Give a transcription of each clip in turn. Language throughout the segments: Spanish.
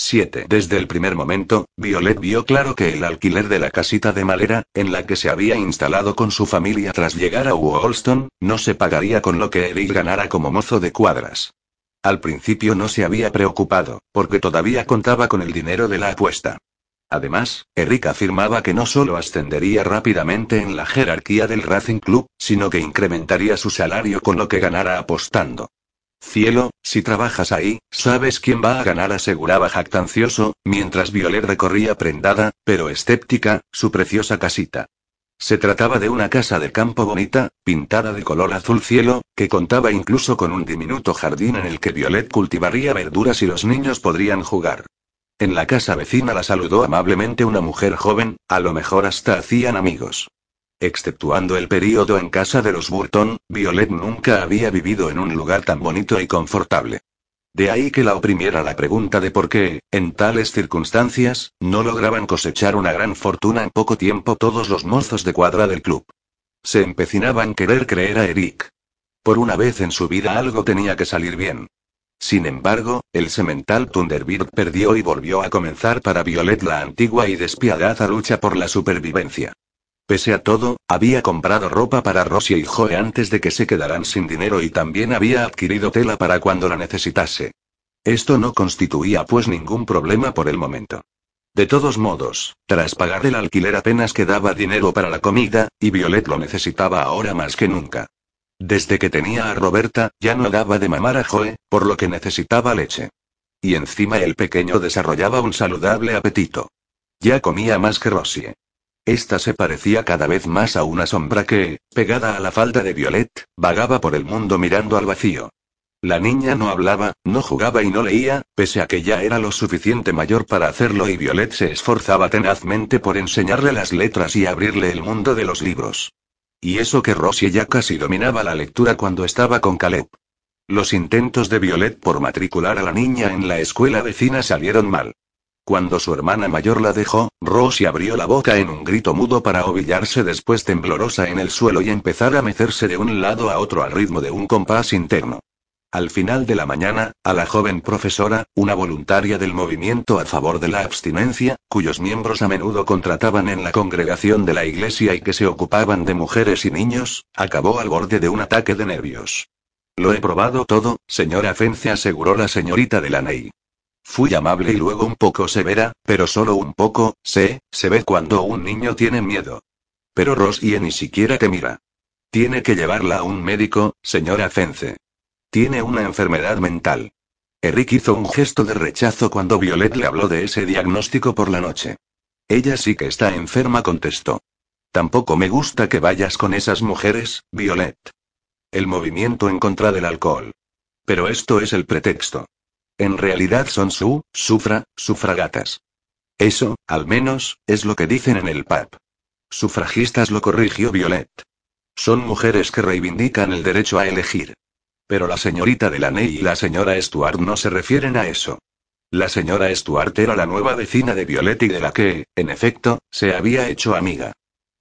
7. Desde el primer momento, Violet vio claro que el alquiler de la casita de madera, en la que se había instalado con su familia tras llegar a Woolston, no se pagaría con lo que Eric ganara como mozo de cuadras. Al principio no se había preocupado, porque todavía contaba con el dinero de la apuesta. Además, Eric afirmaba que no solo ascendería rápidamente en la jerarquía del Racing Club, sino que incrementaría su salario con lo que ganara apostando. Cielo, si trabajas ahí, sabes quién va a ganar, aseguraba jactancioso, mientras Violet recorría prendada, pero escéptica, su preciosa casita. Se trataba de una casa de campo bonita, pintada de color azul cielo, que contaba incluso con un diminuto jardín en el que Violet cultivaría verduras y los niños podrían jugar. En la casa vecina la saludó amablemente una mujer joven, a lo mejor hasta hacían amigos. Exceptuando el período en casa de los Burton, Violet nunca había vivido en un lugar tan bonito y confortable. De ahí que la oprimiera la pregunta de por qué, en tales circunstancias, no lograban cosechar una gran fortuna en poco tiempo todos los mozos de cuadra del club. Se empecinaban querer creer a Eric. Por una vez en su vida algo tenía que salir bien. Sin embargo, el semental Thunderbird perdió y volvió a comenzar para Violet la antigua y despiadada lucha por la supervivencia. Pese a todo, había comprado ropa para Rosie y Joe antes de que se quedaran sin dinero y también había adquirido tela para cuando la necesitase. Esto no constituía pues ningún problema por el momento. De todos modos, tras pagar el alquiler apenas quedaba dinero para la comida, y Violet lo necesitaba ahora más que nunca. Desde que tenía a Roberta, ya no daba de mamar a Joe, por lo que necesitaba leche. Y encima el pequeño desarrollaba un saludable apetito. Ya comía más que Rosie. Esta se parecía cada vez más a una sombra que, pegada a la falda de Violet, vagaba por el mundo mirando al vacío. La niña no hablaba, no jugaba y no leía, pese a que ya era lo suficiente mayor para hacerlo y Violet se esforzaba tenazmente por enseñarle las letras y abrirle el mundo de los libros. Y eso que Rosie ya casi dominaba la lectura cuando estaba con Caleb. Los intentos de Violet por matricular a la niña en la escuela vecina salieron mal. Cuando su hermana mayor la dejó, Rosie abrió la boca en un grito mudo para ovillarse después temblorosa en el suelo y empezar a mecerse de un lado a otro al ritmo de un compás interno. Al final de la mañana, a la joven profesora, una voluntaria del movimiento a favor de la abstinencia, cuyos miembros a menudo contrataban en la congregación de la iglesia y que se ocupaban de mujeres y niños, acabó al borde de un ataque de nervios. Lo he probado todo, señora Fence, aseguró la señorita de Laney. Fui amable y luego un poco severa, pero solo un poco, sé, se ve cuando un niño tiene miedo. Pero Rosie ni siquiera te mira. Tiene que llevarla a un médico, señora Fence. Tiene una enfermedad mental. Eric hizo un gesto de rechazo cuando Violet le habló de ese diagnóstico por la noche. Ella sí que está enferma, contestó. Tampoco me gusta que vayas con esas mujeres, Violet. El movimiento en contra del alcohol. Pero esto es el pretexto. En realidad son su, sufra, sufragatas. Eso, al menos, es lo que dicen en el pub. Sufragistas lo corrigió Violet. Son mujeres que reivindican el derecho a elegir. Pero la señorita Delaney y la señora Stuart no se refieren a eso. La señora Stuart era la nueva vecina de Violet y de la que, en efecto, se había hecho amiga.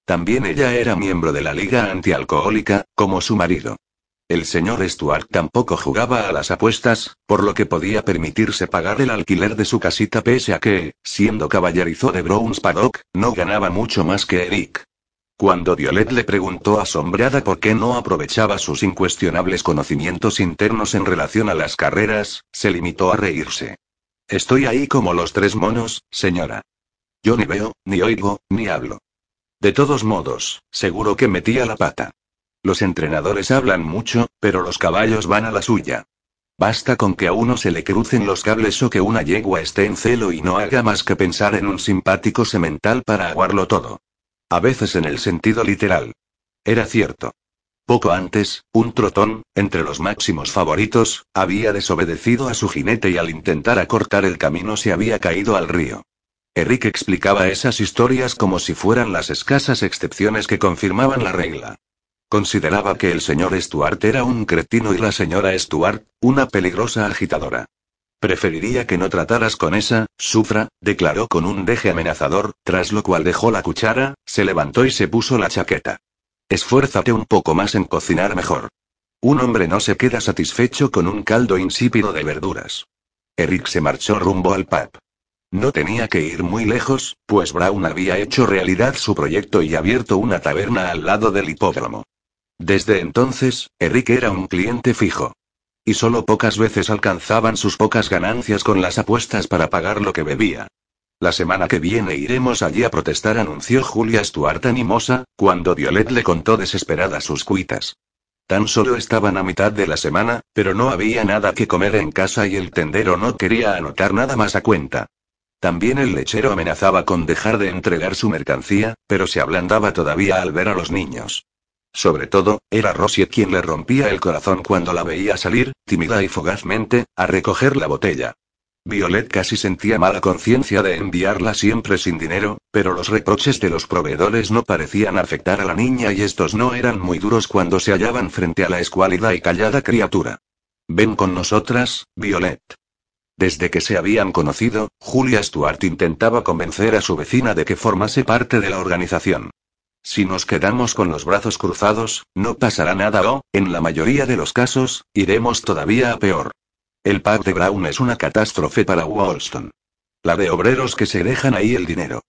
También ella era miembro de la Liga Antialcohólica, como su marido. El señor Stuart tampoco jugaba a las apuestas, por lo que podía permitirse pagar el alquiler de su casita pese a que, siendo caballerizo de Browns Paddock, no ganaba mucho más que Eric. Cuando Violet le preguntó asombrada por qué no aprovechaba sus incuestionables conocimientos internos en relación a las carreras, se limitó a reírse. Estoy ahí como los tres monos, señora. Yo ni veo, ni oigo, ni hablo. De todos modos, seguro que metía la pata. Los entrenadores hablan mucho, pero los caballos van a la suya. Basta con que a uno se le crucen los cables o que una yegua esté en celo y no haga más que pensar en un simpático semental para aguarlo todo. A veces en el sentido literal. Era cierto. Poco antes, un trotón, entre los máximos favoritos, había desobedecido a su jinete y al intentar acortar el camino se había caído al río. Eric explicaba esas historias como si fueran las escasas excepciones que confirmaban la regla. Consideraba que el señor Stuart era un cretino y la señora Stuart, una peligrosa agitadora. Preferiría que no trataras con esa, sufra, declaró con un deje amenazador, tras lo cual dejó la cuchara, se levantó y se puso la chaqueta. Esfuérzate un poco más en cocinar mejor. Un hombre no se queda satisfecho con un caldo insípido de verduras. Eric se marchó rumbo al pub. No tenía que ir muy lejos, pues Brown había hecho realidad su proyecto y abierto una taberna al lado del hipódromo. Desde entonces, Eric era un cliente fijo. Y solo pocas veces alcanzaban sus pocas ganancias con las apuestas para pagar lo que bebía. La semana que viene iremos allí a protestar, anunció Julia Stuart animosa, cuando Violet le contó desesperada sus cuitas. Tan solo estaban a mitad de la semana, pero no había nada que comer en casa y el tendero no quería anotar nada más a cuenta. También el lechero amenazaba con dejar de entregar su mercancía, pero se ablandaba todavía al ver a los niños. Sobre todo, era Rosie quien le rompía el corazón cuando la veía salir, tímida y fugazmente, a recoger la botella. Violet casi sentía mala conciencia de enviarla siempre sin dinero, pero los reproches de los proveedores no parecían afectar a la niña y estos no eran muy duros cuando se hallaban frente a la escuálida y callada criatura. Ven con nosotras, Violet. Desde que se habían conocido, Julia Stuart intentaba convencer a su vecina de que formase parte de la organización. Si nos quedamos con los brazos cruzados, no pasará nada o, en la mayoría de los casos, iremos todavía a peor. El pack de Brown es una catástrofe para Wollstone. La de obreros que se dejan ahí el dinero.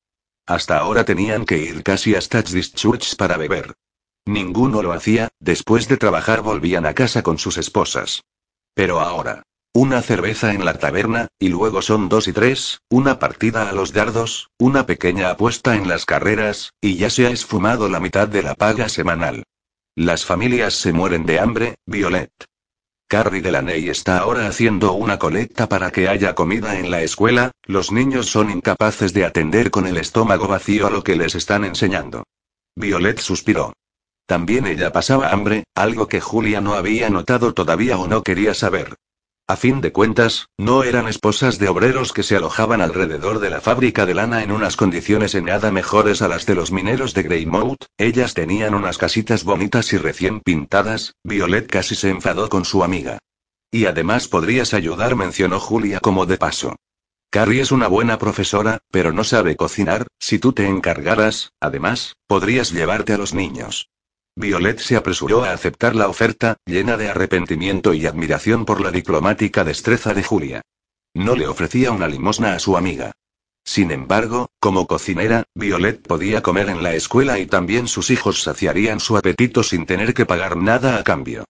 Hasta ahora tenían que ir casi hasta Church para beber. Ninguno lo hacía, después de trabajar volvían a casa con sus esposas. Pero ahora. Una cerveza en la taberna, y luego son dos y tres, una partida a los dardos, una pequeña apuesta en las carreras, y ya se ha esfumado la mitad de la paga semanal. Las familias se mueren de hambre, Violet. Carrie Delaney está ahora haciendo una colecta para que haya comida en la escuela, los niños son incapaces de atender con el estómago vacío a lo que les están enseñando. Violet suspiró. También ella pasaba hambre, algo que Julia no había notado todavía o no quería saber. A fin de cuentas, no eran esposas de obreros que se alojaban alrededor de la fábrica de lana en unas condiciones en nada mejores a las de los mineros de Greymouth, ellas tenían unas casitas bonitas y recién pintadas, Violet casi se enfadó con su amiga. Y además podrías ayudar, mencionó Julia como de paso. Carrie es una buena profesora, pero no sabe cocinar, si tú te encargaras, además, podrías llevarte a los niños. Violet se apresuró a aceptar la oferta, llena de arrepentimiento y admiración por la diplomática destreza de Julia. No le ofrecía una limosna a su amiga. Sin embargo, como cocinera, Violet podía comer en la escuela y también sus hijos saciarían su apetito sin tener que pagar nada a cambio.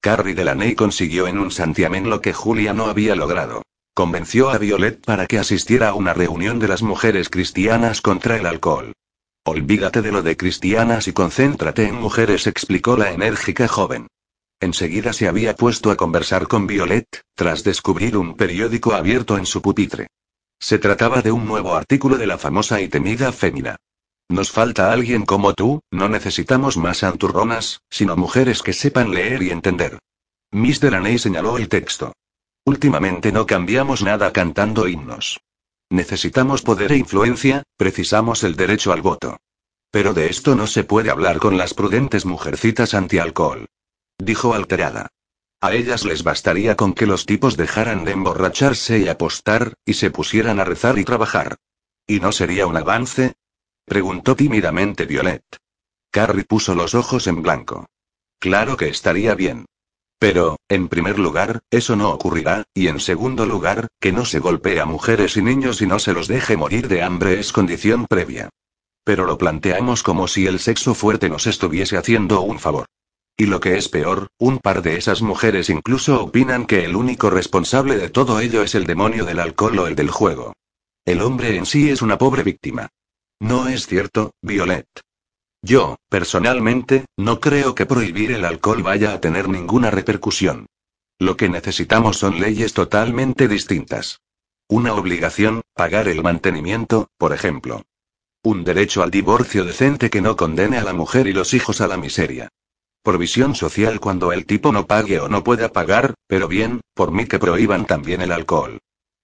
Carrie Delaney consiguió en un santiamén lo que Julia no había logrado. Convenció a Violet para que asistiera a una reunión de las mujeres cristianas contra el alcohol. Olvídate de lo de cristianas y concéntrate en mujeres, explicó la enérgica joven. Enseguida se había puesto a conversar con Violet, tras descubrir un periódico abierto en su pupitre. Se trataba de un nuevo artículo de la famosa y temida fémina. Nos falta alguien como tú, no necesitamos más santurronas, sino mujeres que sepan leer y entender. Miss Delaney señaló el texto. Últimamente no cambiamos nada cantando himnos. Necesitamos poder e influencia, precisamos el derecho al voto. Pero de esto no se puede hablar con las prudentes mujercitas anti-alcohol. Dijo alterada. A ellas les bastaría con que los tipos dejaran de emborracharse y apostar, y se pusieran a rezar y trabajar. ¿Y no sería un avance? Preguntó tímidamente Violet. Carrie puso los ojos en blanco. Claro que estaría bien. Pero, en primer lugar, eso no ocurrirá, y en segundo lugar, que no se golpee a mujeres y niños y no se los deje morir de hambre es condición previa. Pero lo planteamos como si el sexo fuerte nos estuviese haciendo un favor. Y lo que es peor, un par de esas mujeres incluso opinan que el único responsable de todo ello es el demonio del alcohol o el del juego. El hombre en sí es una pobre víctima. ¿No es cierto, Violet? Yo, personalmente, no creo que prohibir el alcohol vaya a tener ninguna repercusión. Lo que necesitamos son leyes totalmente distintas. Una obligación, pagar el mantenimiento, por ejemplo. Un derecho al divorcio decente que no condene a la mujer y los hijos a la miseria. Provisión social cuando el tipo no pague o no pueda pagar, pero bien, por mí que prohíban también el alcohol.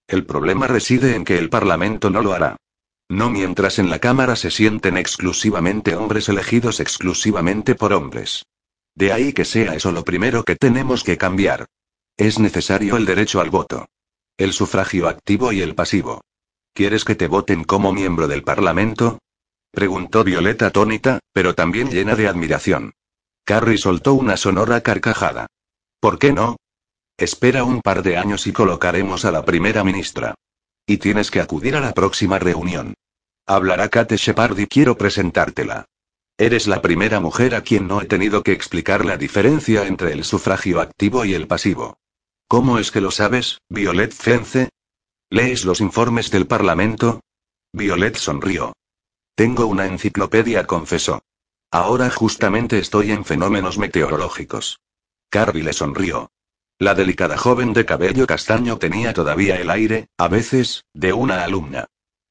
El problema reside en que el Parlamento no lo hará. No mientras en la Cámara se sienten exclusivamente hombres elegidos exclusivamente por hombres. De ahí que sea eso lo primero que tenemos que cambiar. Es necesario el derecho al voto. El sufragio activo y el pasivo. ¿Quieres que te voten como miembro del Parlamento? Preguntó Violeta atónita, pero también llena de admiración. Carrie soltó una sonora carcajada. ¿Por qué no? Espera un par de años y colocaremos a la primera ministra. Y tienes que acudir a la próxima reunión. Hablará Kate Shepard y quiero presentártela. Eres la primera mujer a quien no he tenido que explicar la diferencia entre el sufragio activo y el pasivo. ¿Cómo es que lo sabes, Violet Fence? ¿Lees los informes del Parlamento? Violet sonrió. Tengo una enciclopedia, confesó. Ahora justamente estoy en fenómenos meteorológicos. Carby le sonrió. La delicada joven de cabello castaño tenía todavía el aire, a veces, de una alumna.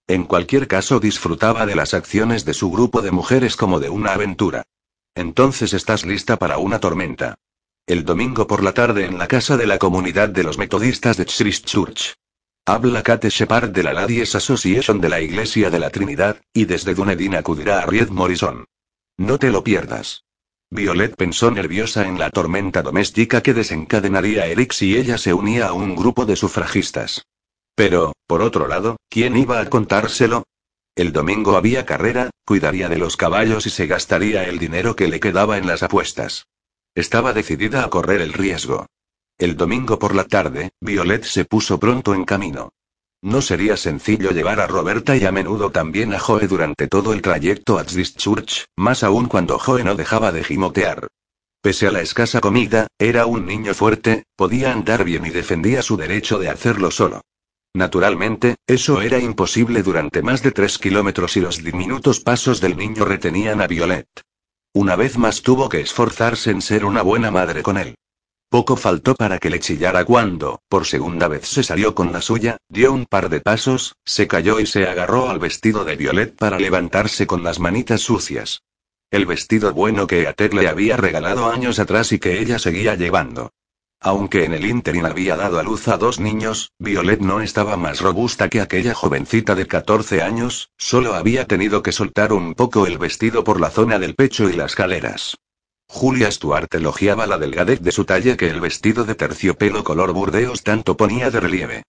En cualquier caso disfrutaba de las acciones de su grupo de mujeres como de una aventura. Entonces estás lista para una tormenta. El domingo por la tarde en la casa de la comunidad de los metodistas de Christchurch. Habla Kate Shepard de la Ladies Association de la Iglesia de la Trinidad, y desde Dunedin acudirá a Ried Morrison. No te lo pierdas. Violet pensó nerviosa en la tormenta doméstica que desencadenaría Eric si ella se unía a un grupo de sufragistas. Pero, por otro lado, ¿quién iba a contárselo? El domingo había carrera, cuidaría de los caballos y se gastaría el dinero que le quedaba en las apuestas. Estaba decidida a correr el riesgo. El domingo por la tarde, Violet se puso pronto en camino. No sería sencillo llevar a Roberta y a menudo también a Joe durante todo el trayecto a Church, más aún cuando Joe no dejaba de gimotear. Pese a la escasa comida, era un niño fuerte, podía andar bien y defendía su derecho de hacerlo solo. Naturalmente, eso era imposible durante más de tres kilómetros y los diminutos pasos del niño retenían a Violet. Una vez más tuvo que esforzarse en ser una buena madre con él. Poco faltó para que le chillara cuando, por segunda vez se salió con la suya, dio un par de pasos, se cayó y se agarró al vestido de Violet para levantarse con las manitas sucias. El vestido bueno que Atek le había regalado años atrás y que ella seguía llevando. Aunque en el ínterin había dado a luz a dos niños, Violet no estaba más robusta que aquella jovencita de 14 años, solo había tenido que soltar un poco el vestido por la zona del pecho y las caleras. Julia Stuart elogiaba la delgadez de su talle que el vestido de terciopelo color burdeos tanto ponía de relieve.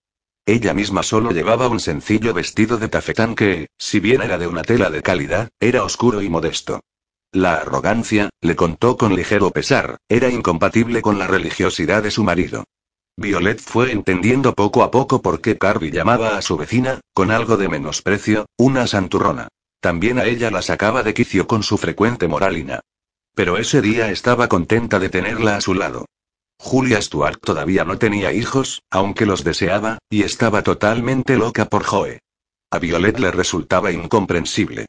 Ella misma solo llevaba un sencillo vestido de tafetán que, si bien era de una tela de calidad, era oscuro y modesto. La arrogancia, le contó con ligero pesar, era incompatible con la religiosidad de su marido. Violet fue entendiendo poco a poco por qué Carby llamaba a su vecina, con algo de menosprecio, una santurrona. También a ella la sacaba de quicio con su frecuente moralina. Pero ese día estaba contenta de tenerla a su lado. Julia Stuart todavía no tenía hijos, aunque los deseaba, y estaba totalmente loca por Joe. A Violet le resultaba incomprensible.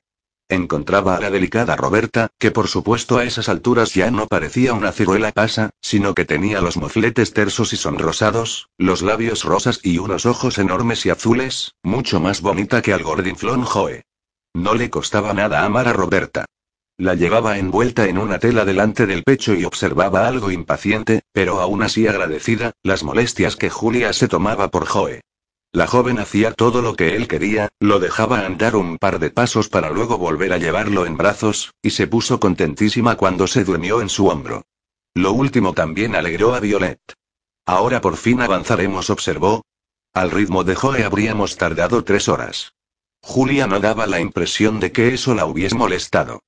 Encontraba a la delicada Roberta, que por supuesto a esas alturas ya no parecía una ciruela pasa, sino que tenía los mofletes tersos y sonrosados, los labios rosas y unos ojos enormes y azules, mucho más bonita que al gordinflón Joe. No le costaba nada amar a Roberta. La llevaba envuelta en una tela delante del pecho y observaba algo impaciente, pero aún así agradecida, las molestias que Julia se tomaba por Joe. La joven hacía todo lo que él quería, lo dejaba andar un par de pasos para luego volver a llevarlo en brazos, y se puso contentísima cuando se durmió en su hombro. Lo último también alegró a Violet. Ahora por fin avanzaremos, observó. Al ritmo de Joe habríamos tardado tres horas. Julia no daba la impresión de que eso la hubiese molestado.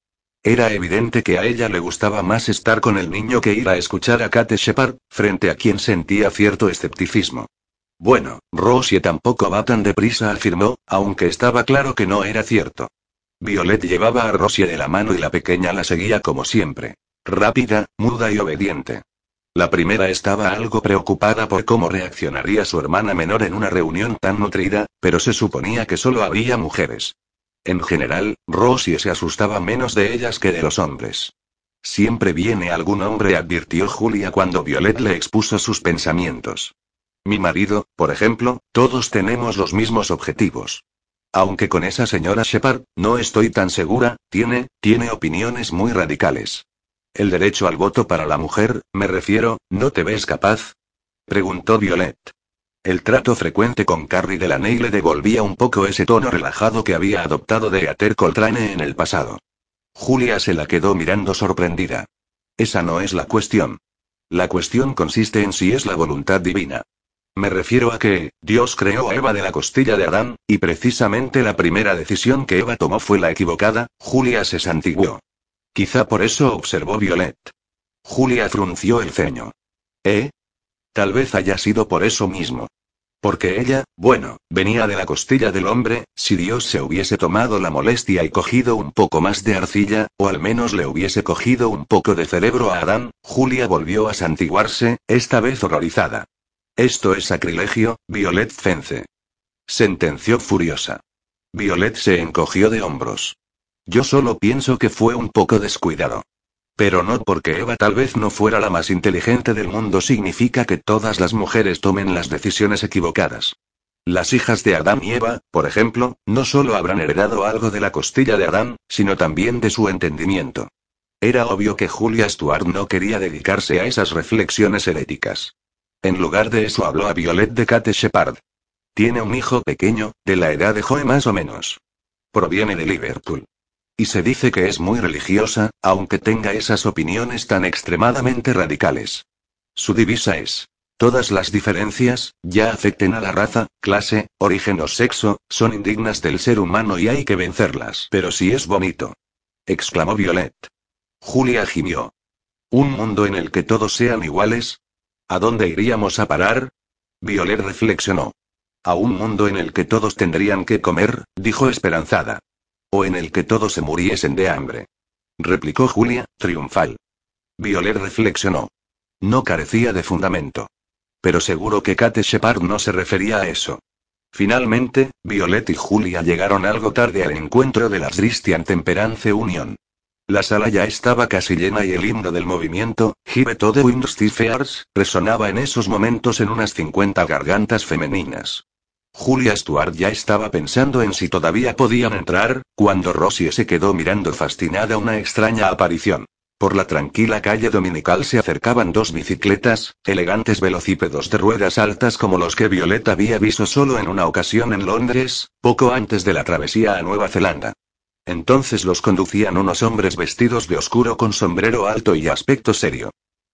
Era evidente que a ella le gustaba más estar con el niño que ir a escuchar a Kate Shepard, frente a quien sentía cierto escepticismo. Bueno, Rosie tampoco va tan deprisa, afirmó, aunque estaba claro que no era cierto. Violet llevaba a Rosie de la mano y la pequeña la seguía como siempre. Rápida, muda y obediente. La primera estaba algo preocupada por cómo reaccionaría su hermana menor en una reunión tan nutrida, pero se suponía que solo había mujeres. En general, Rosie se asustaba menos de ellas que de los hombres. Siempre viene algún hombre, advirtió Julia cuando Violet le expuso sus pensamientos. Mi marido, por ejemplo, todos tenemos los mismos objetivos. Aunque con esa señora Shepard, no estoy tan segura, tiene, tiene opiniones muy radicales. El derecho al voto para la mujer, me refiero, ¿no te ves capaz? Preguntó Violet. El trato frecuente con Carrie Delaney le devolvía un poco ese tono relajado que había adoptado de Ater Coltrane en el pasado. Julia se la quedó mirando sorprendida. Esa no es la cuestión. La cuestión consiste en si es la voluntad divina. Me refiero a que, Dios creó a Eva de la costilla de Adán, y precisamente la primera decisión que Eva tomó fue la equivocada, Julia se santiguó. Quizá por eso observó Violet. Julia frunció el ceño. ¿Eh? Tal vez haya sido por eso mismo. Porque ella, bueno, venía de la costilla del hombre, si Dios se hubiese tomado la molestia y cogido un poco más de arcilla, o al menos le hubiese cogido un poco de cerebro a Adán, Julia volvió a santiguarse, esta vez horrorizada. Esto es sacrilegio, Violet Fence. Sentenció furiosa. Violet se encogió de hombros. Yo solo pienso que fue un poco descuidado. Pero no porque Eva tal vez no fuera la más inteligente del mundo significa que todas las mujeres tomen las decisiones equivocadas. Las hijas de Adán y Eva, por ejemplo, no solo habrán heredado algo de la costilla de Adán, sino también de su entendimiento. Era obvio que Julia Stuart no quería dedicarse a esas reflexiones heréticas. En lugar de eso habló a Violet de Kate Shepard. Tiene un hijo pequeño, de la edad de Joe más o menos. Proviene de Liverpool. Y se dice que es muy religiosa, aunque tenga esas opiniones tan extremadamente radicales. Su divisa es, todas las diferencias, ya afecten a la raza, clase, origen o sexo, son indignas del ser humano y hay que vencerlas. Pero si es bonito. exclamó Violet. Julia gimió. ¿Un mundo en el que todos sean iguales? ¿A dónde iríamos a parar? Violet reflexionó. A un mundo en el que todos tendrían que comer, dijo esperanzada. O en el que todos se muriesen de hambre. Replicó Julia, triunfal. Violet reflexionó. No carecía de fundamento. Pero seguro que Kate Shepard no se refería a eso. Finalmente, Violet y Julia llegaron algo tarde al encuentro de la Christian Temperance Union. La sala ya estaba casi llena y el himno del movimiento, Give to the resonaba en esos momentos en unas 50 gargantas femeninas. Julia Stuart ya estaba pensando en si todavía podían entrar, cuando Rosie se quedó mirando fascinada una extraña aparición. Por la tranquila calle dominical se acercaban dos bicicletas, elegantes velocípedos de ruedas altas como los que Violeta había visto solo en una ocasión en Londres, poco antes de la travesía a Nueva Zelanda. Entonces los conducían unos hombres vestidos de oscuro con sombrero alto y aspecto serio.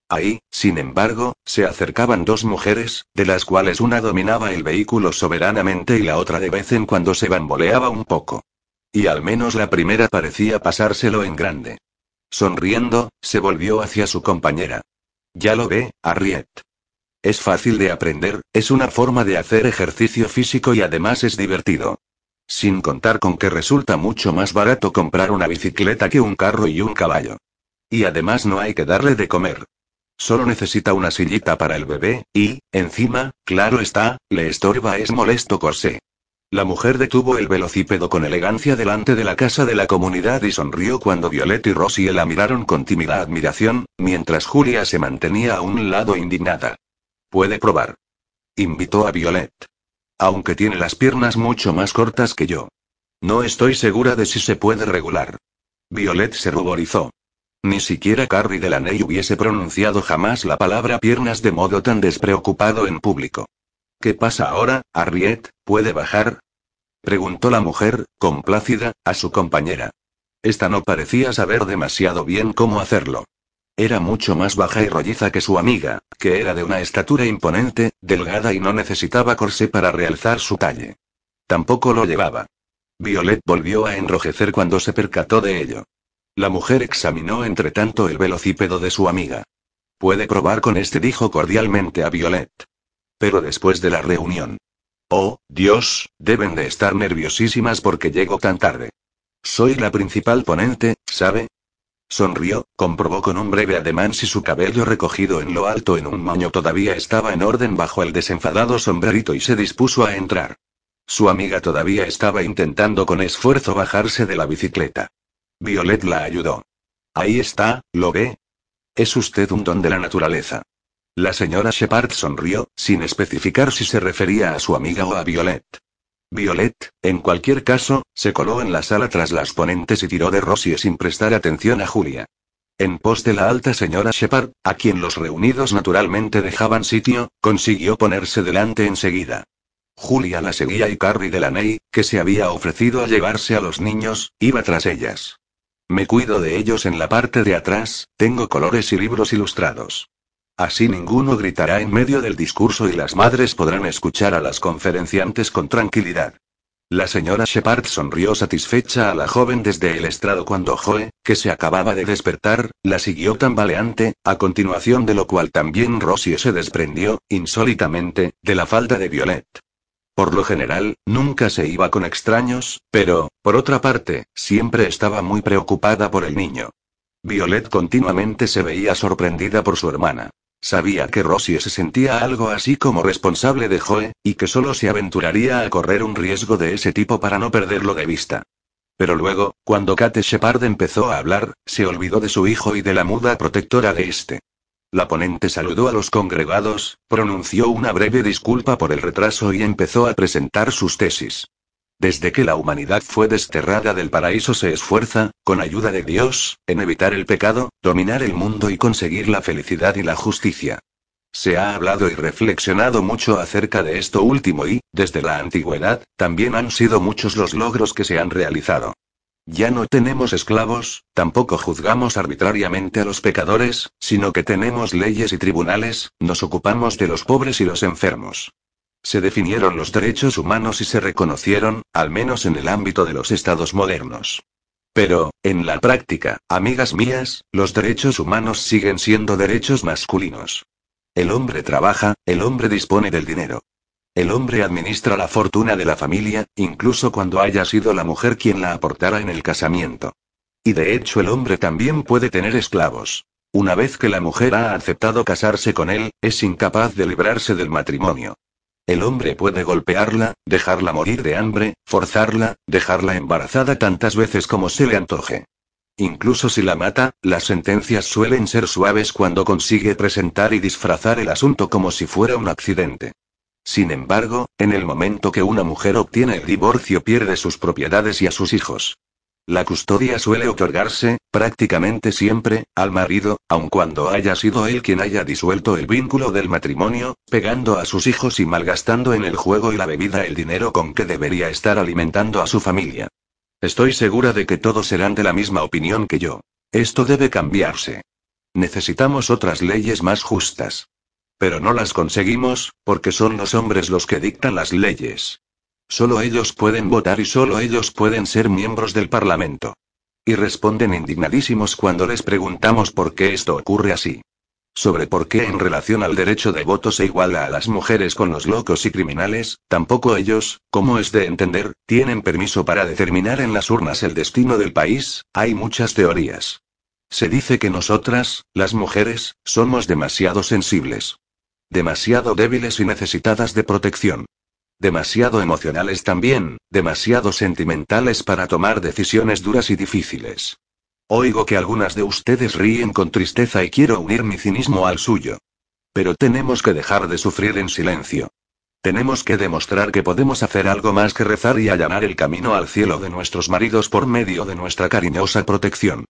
Ahí, sin embargo, se acercaban dos mujeres, de las cuales una dominaba el vehículo soberanamente y la otra de vez en cuando se bamboleaba un poco. Y al menos la primera parecía pasárselo en grande. Sonriendo, se volvió hacia su compañera. Ya lo ve, Harriet. Es fácil de aprender, es una forma de hacer ejercicio físico y además es divertido. Sin contar con que resulta mucho más barato comprar una bicicleta que un carro y un caballo. Y además no hay que darle de comer. Solo necesita una sillita para el bebé, y, encima, claro está, le estorba es molesto corsé. La mujer detuvo el velocípedo con elegancia delante de la casa de la comunidad y sonrió cuando Violet y Rosie la miraron con tímida admiración, mientras Julia se mantenía a un lado indignada. Puede probar. Invitó a Violet. Aunque tiene las piernas mucho más cortas que yo. No estoy segura de si se puede regular. Violet se ruborizó. Ni siquiera Carrie Delaney hubiese pronunciado jamás la palabra piernas de modo tan despreocupado en público. ¿Qué pasa ahora, Harriet? ¿Puede bajar? preguntó la mujer, complácida, a su compañera. Esta no parecía saber demasiado bien cómo hacerlo. Era mucho más baja y rolliza que su amiga, que era de una estatura imponente, delgada y no necesitaba corsé para realzar su talle. Tampoco lo llevaba. Violet volvió a enrojecer cuando se percató de ello. La mujer examinó entre tanto el velocípedo de su amiga. Puede probar con este, dijo cordialmente a Violet. Pero después de la reunión. Oh, Dios, deben de estar nerviosísimas porque llego tan tarde. Soy la principal ponente, ¿sabe? Sonrió, comprobó con un breve ademán si su cabello recogido en lo alto en un moño todavía estaba en orden bajo el desenfadado sombrerito y se dispuso a entrar. Su amiga todavía estaba intentando con esfuerzo bajarse de la bicicleta. Violet la ayudó. Ahí está, ¿lo ve? Es usted un don de la naturaleza. La señora Shepard sonrió, sin especificar si se refería a su amiga o a Violet. Violet, en cualquier caso, se coló en la sala tras las ponentes y tiró de Rosie sin prestar atención a Julia. En pos de la alta señora Shepard, a quien los reunidos naturalmente dejaban sitio, consiguió ponerse delante enseguida. Julia la seguía y Carrie Delaney, que se había ofrecido a llevarse a los niños, iba tras ellas. Me cuido de ellos en la parte de atrás, tengo colores y libros ilustrados. Así ninguno gritará en medio del discurso y las madres podrán escuchar a las conferenciantes con tranquilidad. La señora Shepard sonrió satisfecha a la joven desde el estrado cuando Joe, que se acababa de despertar, la siguió tambaleante, a continuación de lo cual también Rosie se desprendió, insólitamente, de la falda de Violet. Por lo general, nunca se iba con extraños, pero, por otra parte, siempre estaba muy preocupada por el niño. Violet continuamente se veía sorprendida por su hermana. Sabía que Rosie se sentía algo así como responsable de Joe, y que solo se aventuraría a correr un riesgo de ese tipo para no perderlo de vista. Pero luego, cuando Kate Shepard empezó a hablar, se olvidó de su hijo y de la muda protectora de este. La ponente saludó a los congregados, pronunció una breve disculpa por el retraso y empezó a presentar sus tesis. Desde que la humanidad fue desterrada del paraíso se esfuerza, con ayuda de Dios, en evitar el pecado, dominar el mundo y conseguir la felicidad y la justicia. Se ha hablado y reflexionado mucho acerca de esto último y, desde la antigüedad, también han sido muchos los logros que se han realizado. Ya no tenemos esclavos, tampoco juzgamos arbitrariamente a los pecadores, sino que tenemos leyes y tribunales, nos ocupamos de los pobres y los enfermos. Se definieron los derechos humanos y se reconocieron, al menos en el ámbito de los estados modernos. Pero, en la práctica, amigas mías, los derechos humanos siguen siendo derechos masculinos. El hombre trabaja, el hombre dispone del dinero. El hombre administra la fortuna de la familia, incluso cuando haya sido la mujer quien la aportara en el casamiento. Y de hecho el hombre también puede tener esclavos. Una vez que la mujer ha aceptado casarse con él, es incapaz de librarse del matrimonio. El hombre puede golpearla, dejarla morir de hambre, forzarla, dejarla embarazada tantas veces como se le antoje. Incluso si la mata, las sentencias suelen ser suaves cuando consigue presentar y disfrazar el asunto como si fuera un accidente. Sin embargo, en el momento que una mujer obtiene el divorcio pierde sus propiedades y a sus hijos. La custodia suele otorgarse, prácticamente siempre, al marido, aun cuando haya sido él quien haya disuelto el vínculo del matrimonio, pegando a sus hijos y malgastando en el juego y la bebida el dinero con que debería estar alimentando a su familia. Estoy segura de que todos serán de la misma opinión que yo. Esto debe cambiarse. Necesitamos otras leyes más justas. Pero no las conseguimos, porque son los hombres los que dictan las leyes. Solo ellos pueden votar y solo ellos pueden ser miembros del Parlamento. Y responden indignadísimos cuando les preguntamos por qué esto ocurre así. Sobre por qué en relación al derecho de voto se iguala a las mujeres con los locos y criminales, tampoco ellos, como es de entender, tienen permiso para determinar en las urnas el destino del país, hay muchas teorías. Se dice que nosotras, las mujeres, somos demasiado sensibles. Demasiado débiles y necesitadas de protección. Demasiado emocionales también, demasiado sentimentales para tomar decisiones duras y difíciles. Oigo que algunas de ustedes ríen con tristeza y quiero unir mi cinismo al suyo. Pero tenemos que dejar de sufrir en silencio. Tenemos que demostrar que podemos hacer algo más que rezar y allanar el camino al cielo de nuestros maridos por medio de nuestra cariñosa protección.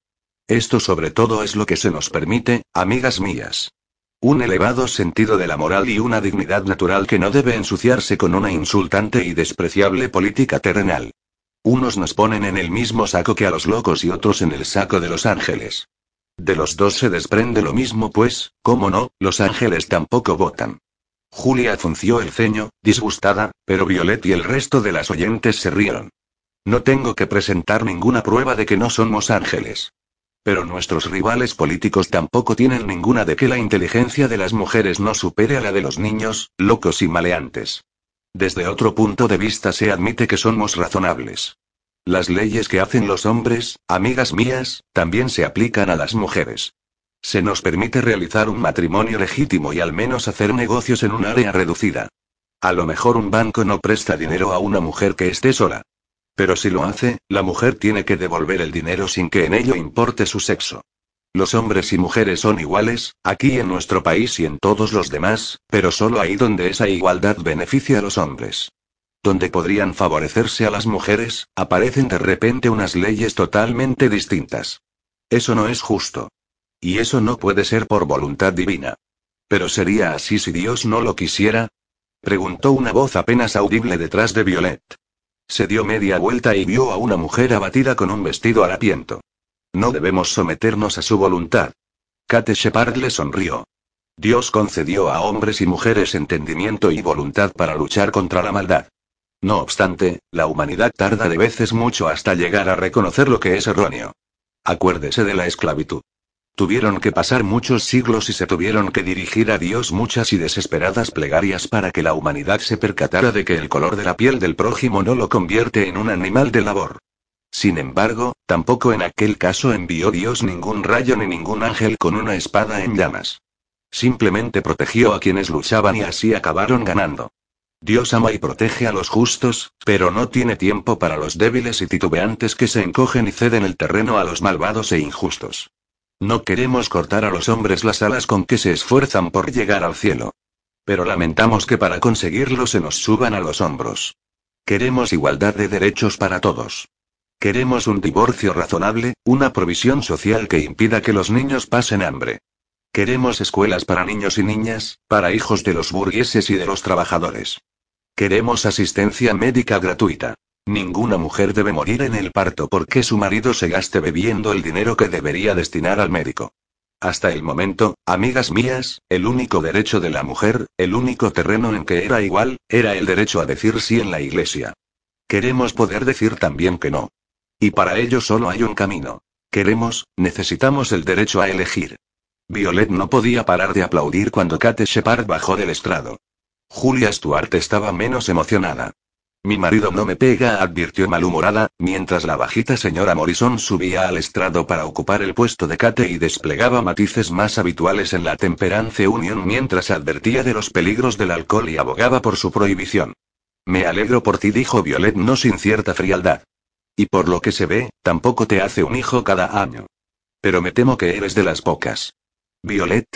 Esto sobre todo es lo que se nos permite, amigas mías. Un elevado sentido de la moral y una dignidad natural que no debe ensuciarse con una insultante y despreciable política terrenal. Unos nos ponen en el mismo saco que a los locos y otros en el saco de los ángeles. De los dos se desprende lo mismo pues, ¿cómo no? Los ángeles tampoco votan. Julia funció el ceño, disgustada, pero Violet y el resto de las oyentes se rieron. No tengo que presentar ninguna prueba de que no somos ángeles. Pero nuestros rivales políticos tampoco tienen ninguna de que la inteligencia de las mujeres no supere a la de los niños, locos y maleantes. Desde otro punto de vista se admite que somos razonables. Las leyes que hacen los hombres, amigas mías, también se aplican a las mujeres. Se nos permite realizar un matrimonio legítimo y al menos hacer negocios en un área reducida. A lo mejor un banco no presta dinero a una mujer que esté sola. Pero si lo hace, la mujer tiene que devolver el dinero sin que en ello importe su sexo. Los hombres y mujeres son iguales, aquí en nuestro país y en todos los demás, pero solo ahí donde esa igualdad beneficia a los hombres. Donde podrían favorecerse a las mujeres, aparecen de repente unas leyes totalmente distintas. Eso no es justo. Y eso no puede ser por voluntad divina. Pero sería así si Dios no lo quisiera. Preguntó una voz apenas audible detrás de Violet. Se dio media vuelta y vio a una mujer abatida con un vestido harapiento. No debemos someternos a su voluntad. Kate Shepard le sonrió. Dios concedió a hombres y mujeres entendimiento y voluntad para luchar contra la maldad. No obstante, la humanidad tarda de veces mucho hasta llegar a reconocer lo que es erróneo. Acuérdese de la esclavitud. Tuvieron que pasar muchos siglos y se tuvieron que dirigir a Dios muchas y desesperadas plegarias para que la humanidad se percatara de que el color de la piel del prójimo no lo convierte en un animal de labor. Sin embargo, tampoco en aquel caso envió Dios ningún rayo ni ningún ángel con una espada en llamas. Simplemente protegió a quienes luchaban y así acabaron ganando. Dios ama y protege a los justos, pero no tiene tiempo para los débiles y titubeantes que se encogen y ceden el terreno a los malvados e injustos. No queremos cortar a los hombres las alas con que se esfuerzan por llegar al cielo. Pero lamentamos que para conseguirlo se nos suban a los hombros. Queremos igualdad de derechos para todos. Queremos un divorcio razonable, una provisión social que impida que los niños pasen hambre. Queremos escuelas para niños y niñas, para hijos de los burgueses y de los trabajadores. Queremos asistencia médica gratuita. Ninguna mujer debe morir en el parto porque su marido se gaste bebiendo el dinero que debería destinar al médico. Hasta el momento, amigas mías, el único derecho de la mujer, el único terreno en que era igual, era el derecho a decir sí en la iglesia. Queremos poder decir también que no. Y para ello solo hay un camino. Queremos, necesitamos el derecho a elegir. Violet no podía parar de aplaudir cuando Kate Shepard bajó del estrado. Julia Stuart estaba menos emocionada. Mi marido no me pega, advirtió malhumorada, mientras la bajita señora Morrison subía al estrado para ocupar el puesto de Kate y desplegaba matices más habituales en la Temperance Union mientras advertía de los peligros del alcohol y abogaba por su prohibición. Me alegro por ti, dijo Violet no sin cierta frialdad. Y por lo que se ve, tampoco te hace un hijo cada año. Pero me temo que eres de las pocas. Violet,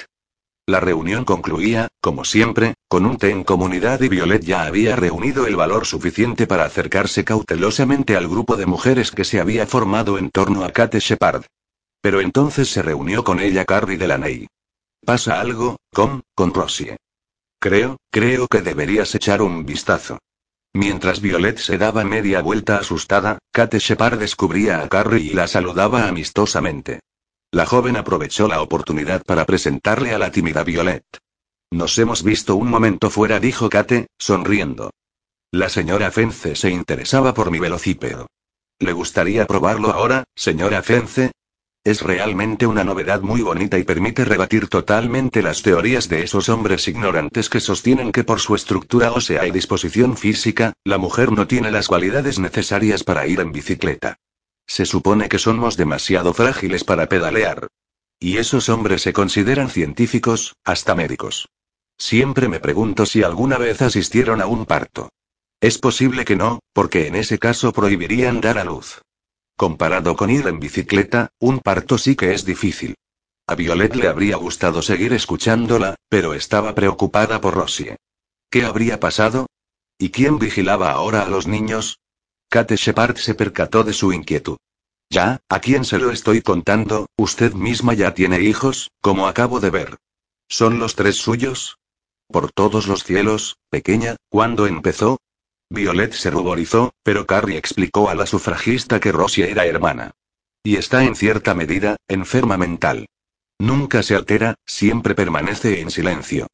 la reunión concluía, como siempre, con un té en comunidad y Violet ya había reunido el valor suficiente para acercarse cautelosamente al grupo de mujeres que se había formado en torno a Kate Shepard. Pero entonces se reunió con ella Carrie Delaney. ¿Pasa algo, con, con Rosie? Creo, creo que deberías echar un vistazo. Mientras Violet se daba media vuelta asustada, Kate Shepard descubría a Carrie y la saludaba amistosamente. La joven aprovechó la oportunidad para presentarle a la tímida Violet. Nos hemos visto un momento fuera, dijo Kate, sonriendo. La señora Fence se interesaba por mi velocípedo. ¿Le gustaría probarlo ahora, señora Fence? Es realmente una novedad muy bonita y permite rebatir totalmente las teorías de esos hombres ignorantes que sostienen que por su estructura ósea y disposición física, la mujer no tiene las cualidades necesarias para ir en bicicleta. Se supone que somos demasiado frágiles para pedalear. Y esos hombres se consideran científicos, hasta médicos. Siempre me pregunto si alguna vez asistieron a un parto. Es posible que no, porque en ese caso prohibirían dar a luz. Comparado con ir en bicicleta, un parto sí que es difícil. A Violet le habría gustado seguir escuchándola, pero estaba preocupada por Rosie. ¿Qué habría pasado? ¿Y quién vigilaba ahora a los niños? Kate Shepard se percató de su inquietud. Ya, ¿a quién se lo estoy contando? Usted misma ya tiene hijos, como acabo de ver. ¿Son los tres suyos? Por todos los cielos, pequeña, ¿cuándo empezó? Violet se ruborizó, pero Carrie explicó a la sufragista que Rosie era hermana. Y está en cierta medida, enferma mental. Nunca se altera, siempre permanece en silencio.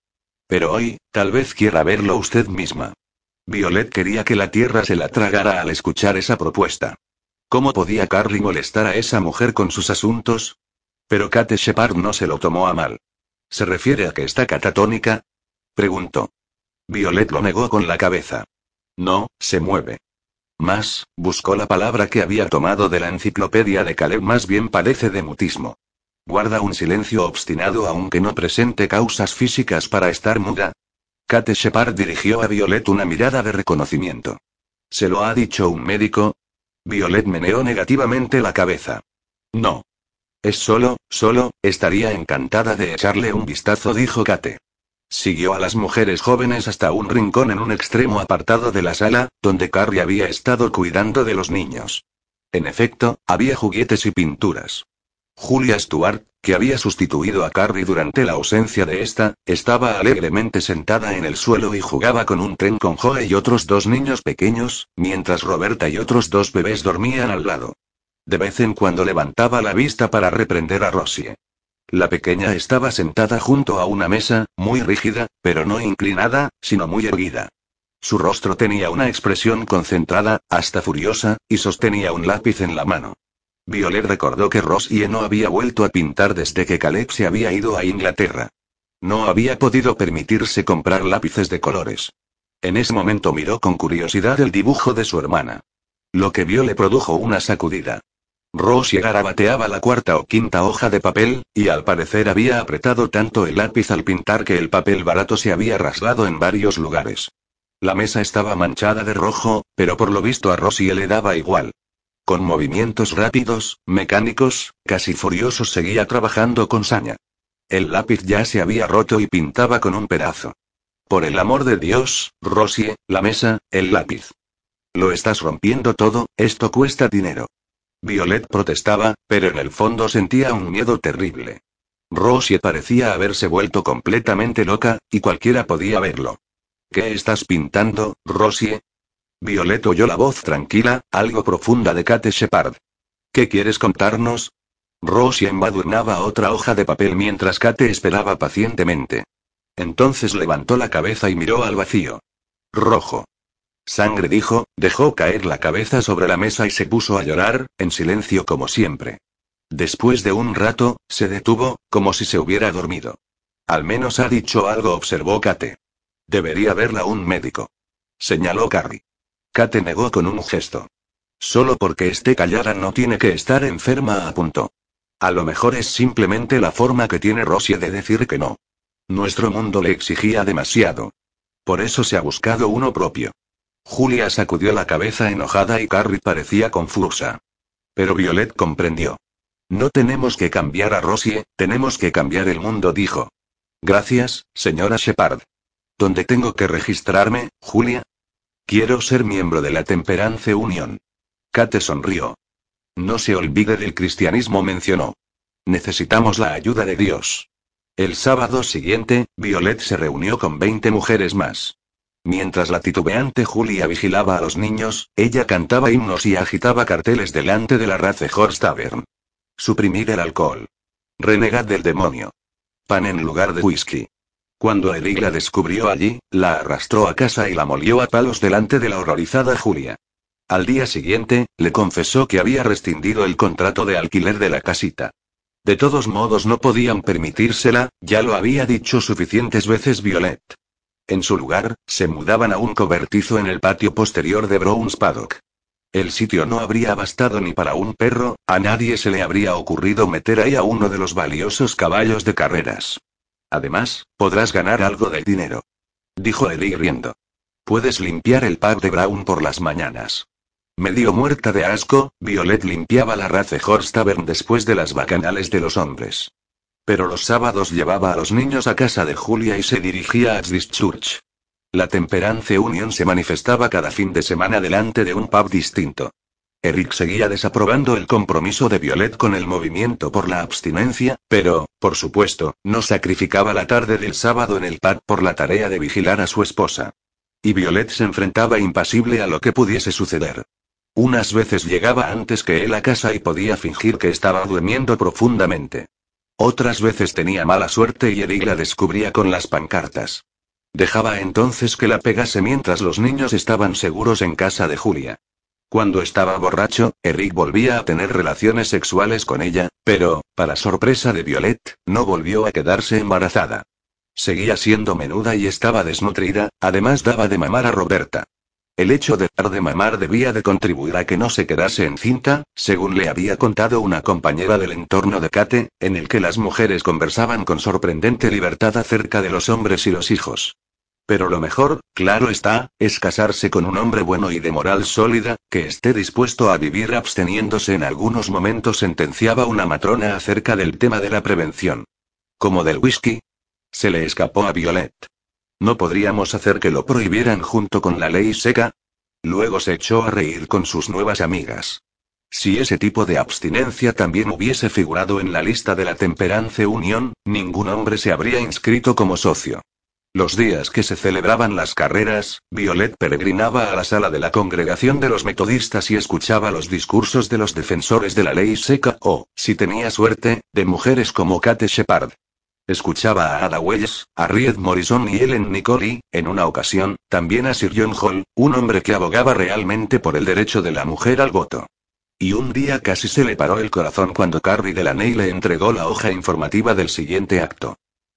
Pero hoy, tal vez quiera verlo usted misma. Violet quería que la tierra se la tragara al escuchar esa propuesta. ¿Cómo podía Carly molestar a esa mujer con sus asuntos? Pero Kate Shepard no se lo tomó a mal. ¿Se refiere a que está catatónica? Preguntó. Violet lo negó con la cabeza. No, se mueve. Más, buscó la palabra que había tomado de la enciclopedia de Caleb, más bien parece de mutismo. Guarda un silencio obstinado aunque no presente causas físicas para estar muda, Kate Shepard dirigió a Violet una mirada de reconocimiento. ¿Se lo ha dicho un médico? Violet meneó negativamente la cabeza. No. Es solo, solo, estaría encantada de echarle un vistazo, dijo Kate. Siguió a las mujeres jóvenes hasta un rincón en un extremo apartado de la sala, donde Carrie había estado cuidando de los niños. En efecto, había juguetes y pinturas. Julia Stuart, que había sustituido a Carrie durante la ausencia de esta, estaba alegremente sentada en el suelo y jugaba con un tren con Joe y otros dos niños pequeños, mientras Roberta y otros dos bebés dormían al lado. De vez en cuando levantaba la vista para reprender a Rosie. La pequeña estaba sentada junto a una mesa, muy rígida, pero no inclinada, sino muy erguida. Su rostro tenía una expresión concentrada, hasta furiosa, y sostenía un lápiz en la mano. Violet recordó que Rosie no había vuelto a pintar desde que Caleb se había ido a Inglaterra. No había podido permitirse comprar lápices de colores. En ese momento miró con curiosidad el dibujo de su hermana. Lo que vio le produjo una sacudida. Rosie garabateaba la cuarta o quinta hoja de papel, y al parecer había apretado tanto el lápiz al pintar que el papel barato se había rasgado en varios lugares. La mesa estaba manchada de rojo, pero por lo visto a Rosie le daba igual. Con movimientos rápidos, mecánicos, casi furiosos seguía trabajando con saña. El lápiz ya se había roto y pintaba con un pedazo. Por el amor de Dios, Rosie, la mesa, el lápiz. Lo estás rompiendo todo, esto cuesta dinero. Violet protestaba, pero en el fondo sentía un miedo terrible. Rosie parecía haberse vuelto completamente loca, y cualquiera podía verlo. ¿Qué estás pintando, Rosie? Violet oyó la voz tranquila, algo profunda de Kate Shepard. ¿Qué quieres contarnos? Rosie embadurnaba otra hoja de papel mientras Kate esperaba pacientemente. Entonces levantó la cabeza y miró al vacío. Rojo. Sangre dijo, dejó caer la cabeza sobre la mesa y se puso a llorar, en silencio como siempre. Después de un rato, se detuvo, como si se hubiera dormido. Al menos ha dicho algo, observó Kate. Debería verla un médico. Señaló Carrie. Kate negó con un gesto. Solo porque esté callada no tiene que estar enferma, apuntó. A lo mejor es simplemente la forma que tiene Rosie de decir que no. Nuestro mundo le exigía demasiado. Por eso se ha buscado uno propio. Julia sacudió la cabeza enojada y Carrie parecía confusa. Pero Violet comprendió. No tenemos que cambiar a Rosie, tenemos que cambiar el mundo, dijo. Gracias, señora Shepard. ¿Dónde tengo que registrarme, Julia? Quiero ser miembro de la Temperance Union. Kate sonrió. No se olvide del cristianismo, mencionó. Necesitamos la ayuda de Dios. El sábado siguiente, Violet se reunió con 20 mujeres más. Mientras la titubeante Julia vigilaba a los niños, ella cantaba himnos y agitaba carteles delante de la Race Horse Tavern. Suprimir el alcohol. Renegad del demonio. Pan en lugar de whisky. Cuando Eric la descubrió allí, la arrastró a casa y la molió a palos delante de la horrorizada Julia. Al día siguiente, le confesó que había rescindido el contrato de alquiler de la casita. De todos modos no podían permitírsela, ya lo había dicho suficientes veces Violet. En su lugar, se mudaban a un cobertizo en el patio posterior de Brown's Paddock. El sitio no habría bastado ni para un perro, a nadie se le habría ocurrido meter ahí a uno de los valiosos caballos de carreras. Además, podrás ganar algo de dinero. Dijo Eli riendo. Puedes limpiar el pub de Brown por las mañanas. Medio muerta de asco, Violet limpiaba la Race Horse Tavern después de las bacanales de los hombres. Pero los sábados llevaba a los niños a casa de Julia y se dirigía a Church. La Temperance Union se manifestaba cada fin de semana delante de un pub distinto. Eric seguía desaprobando el compromiso de Violet con el movimiento por la abstinencia, pero, por supuesto, no sacrificaba la tarde del sábado en el pub por la tarea de vigilar a su esposa. Y Violet se enfrentaba impasible a lo que pudiese suceder. Unas veces llegaba antes que él a casa y podía fingir que estaba durmiendo profundamente. Otras veces tenía mala suerte y Eric la descubría con las pancartas. Dejaba entonces que la pegase mientras los niños estaban seguros en casa de Julia. Cuando estaba borracho, Eric volvía a tener relaciones sexuales con ella, pero, para sorpresa de Violet, no volvió a quedarse embarazada. Seguía siendo menuda y estaba desnutrida, además daba de mamar a Roberta. El hecho de dar de mamar debía de contribuir a que no se quedase encinta, según le había contado una compañera del entorno de Kate, en el que las mujeres conversaban con sorprendente libertad acerca de los hombres y los hijos. Pero lo mejor, claro está, es casarse con un hombre bueno y de moral sólida, que esté dispuesto a vivir absteniéndose en algunos momentos, sentenciaba una matrona acerca del tema de la prevención. Como del whisky. Se le escapó a Violet. ¿No podríamos hacer que lo prohibieran junto con la ley seca? Luego se echó a reír con sus nuevas amigas. Si ese tipo de abstinencia también hubiese figurado en la lista de la Temperance Unión, ningún hombre se habría inscrito como socio. Los días que se celebraban las carreras, Violet peregrinaba a la sala de la congregación de los metodistas y escuchaba los discursos de los defensores de la ley seca o, si tenía suerte, de mujeres como Kate Shepard. Escuchaba a Ada Wells, a Ried Morrison y Ellen Nicoli, en una ocasión, también a Sir John Hall, un hombre que abogaba realmente por el derecho de la mujer al voto. Y un día casi se le paró el corazón cuando Carrie Delaney le entregó la hoja informativa del siguiente acto.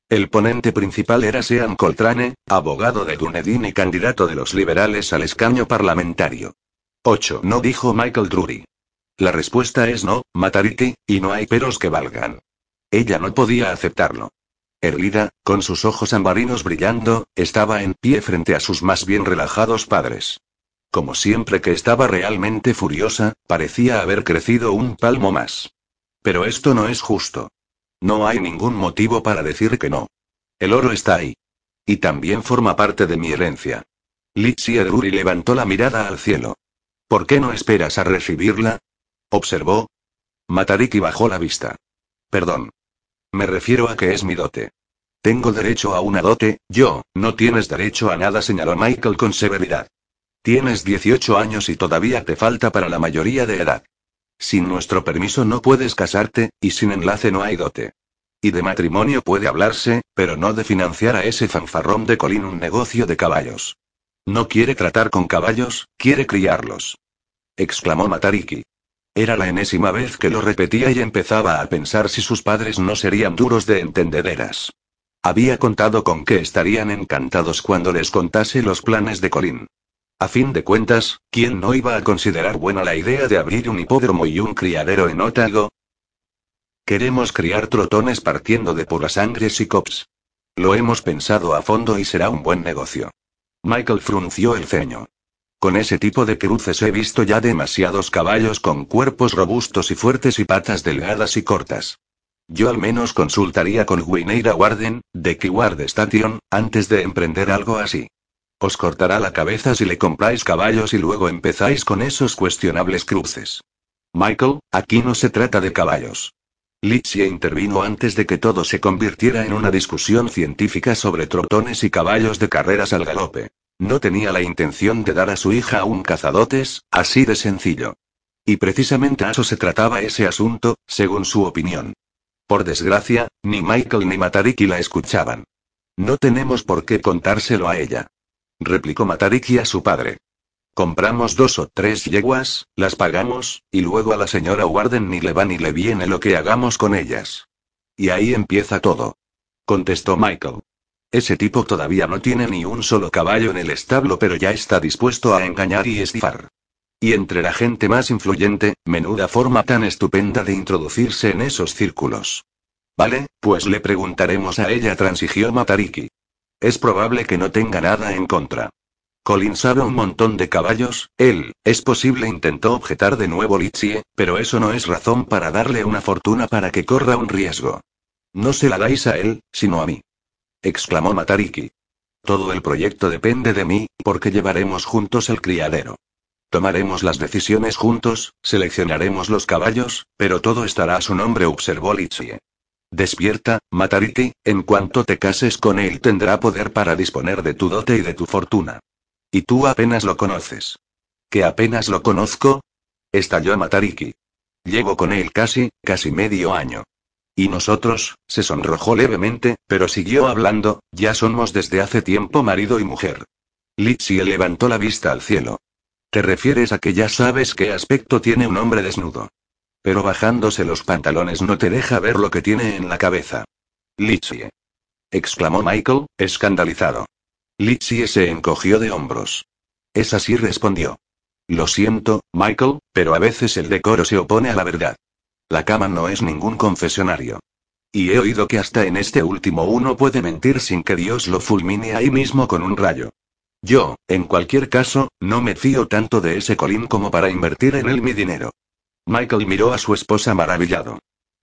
El ponente principal era Sean Coltrane, abogado de Dunedin y candidato de los liberales al escaño parlamentario. 8. No dijo Michael Drury. La respuesta es no, Matariki, y no hay peros que valgan. Ella no podía aceptarlo. Erlida, con sus ojos ambarinos brillando, estaba en pie frente a sus más bien relajados padres. Como siempre que estaba realmente furiosa, parecía haber crecido un palmo más. Pero esto no es justo. No hay ningún motivo para decir que no. El oro está ahí. Y también forma parte de mi herencia. Litsi Edruri levantó la mirada al cielo. ¿Por qué no esperas a recibirla? Observó. Matariki bajó la vista. Perdón. Me refiero a que es mi dote. Tengo derecho a una dote, yo, no tienes derecho a nada, señaló Michael con severidad. Tienes 18 años y todavía te falta para la mayoría de edad. Sin nuestro permiso no puedes casarte, y sin enlace no hay dote. Y de matrimonio puede hablarse, pero no de financiar a ese fanfarrón de Colin un negocio de caballos. No quiere tratar con caballos, quiere criarlos. Exclamó Matariki. Era la enésima vez que lo repetía y empezaba a pensar si sus padres no serían duros de entendederas. Había contado con que estarían encantados cuando les contase los planes de Colin. A fin de cuentas, ¿quién no iba a considerar buena la idea de abrir un hipódromo y un criadero en Otago? Queremos criar trotones partiendo de puras sangres y cops. Lo hemos pensado a fondo y será un buen negocio. Michael frunció el ceño. Con ese tipo de cruces he visto ya demasiados caballos con cuerpos robustos y fuertes y patas delgadas y cortas. Yo al menos consultaría con Wineira Warden, de Keyward Station, antes de emprender algo así. Os cortará la cabeza si le compráis caballos y luego empezáis con esos cuestionables cruces. Michael, aquí no se trata de caballos. Litzia intervino antes de que todo se convirtiera en una discusión científica sobre trotones y caballos de carreras al galope. No tenía la intención de dar a su hija un cazadotes, así de sencillo. Y precisamente a eso se trataba ese asunto, según su opinión. Por desgracia, ni Michael ni Matariki la escuchaban. No tenemos por qué contárselo a ella replicó Matariki a su padre. Compramos dos o tres yeguas, las pagamos, y luego a la señora Warden ni le va ni le viene lo que hagamos con ellas. Y ahí empieza todo. Contestó Michael. Ese tipo todavía no tiene ni un solo caballo en el establo, pero ya está dispuesto a engañar y estifar. Y entre la gente más influyente, menuda forma tan estupenda de introducirse en esos círculos. Vale, pues le preguntaremos a ella, transigió Matariki. Es probable que no tenga nada en contra. Colin sabe un montón de caballos, él, es posible, intentó objetar de nuevo Litzie, pero eso no es razón para darle una fortuna para que corra un riesgo. No se la dais a él, sino a mí. Exclamó Matariki. Todo el proyecto depende de mí, porque llevaremos juntos el criadero. Tomaremos las decisiones juntos, seleccionaremos los caballos, pero todo estará a su nombre, observó Litzie. Despierta, Matariki, en cuanto te cases con él tendrá poder para disponer de tu dote y de tu fortuna. Y tú apenas lo conoces. ¿Que apenas lo conozco? Estalló Matariki. Llevo con él casi, casi medio año. Y nosotros, se sonrojó levemente, pero siguió hablando, ya somos desde hace tiempo marido y mujer. Litsie levantó la vista al cielo. ¿Te refieres a que ya sabes qué aspecto tiene un hombre desnudo? Pero bajándose los pantalones no te deja ver lo que tiene en la cabeza. Litsie. exclamó Michael, escandalizado. Litsie se encogió de hombros. Es así, respondió. Lo siento, Michael, pero a veces el decoro se opone a la verdad. La cama no es ningún confesionario. Y he oído que hasta en este último uno puede mentir sin que Dios lo fulmine ahí mismo con un rayo. Yo, en cualquier caso, no me fío tanto de ese colín como para invertir en él mi dinero. Michael miró a su esposa maravillado.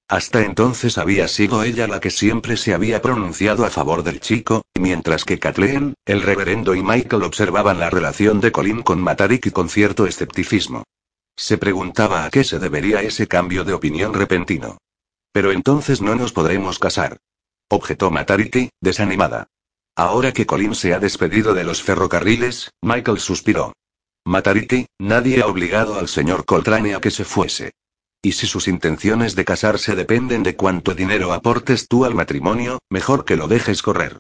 Hasta entonces había sido ella la que siempre se había pronunciado a favor del chico, mientras que Kathleen, el reverendo y Michael observaban la relación de Colin con Matariki con cierto escepticismo. Se preguntaba a qué se debería ese cambio de opinión repentino. Pero entonces no nos podremos casar. Objetó Matariki, desanimada. Ahora que Colin se ha despedido de los ferrocarriles, Michael suspiró. Matariti, nadie ha obligado al señor Coltrane a que se fuese. Y si sus intenciones de casarse dependen de cuánto dinero aportes tú al matrimonio, mejor que lo dejes correr.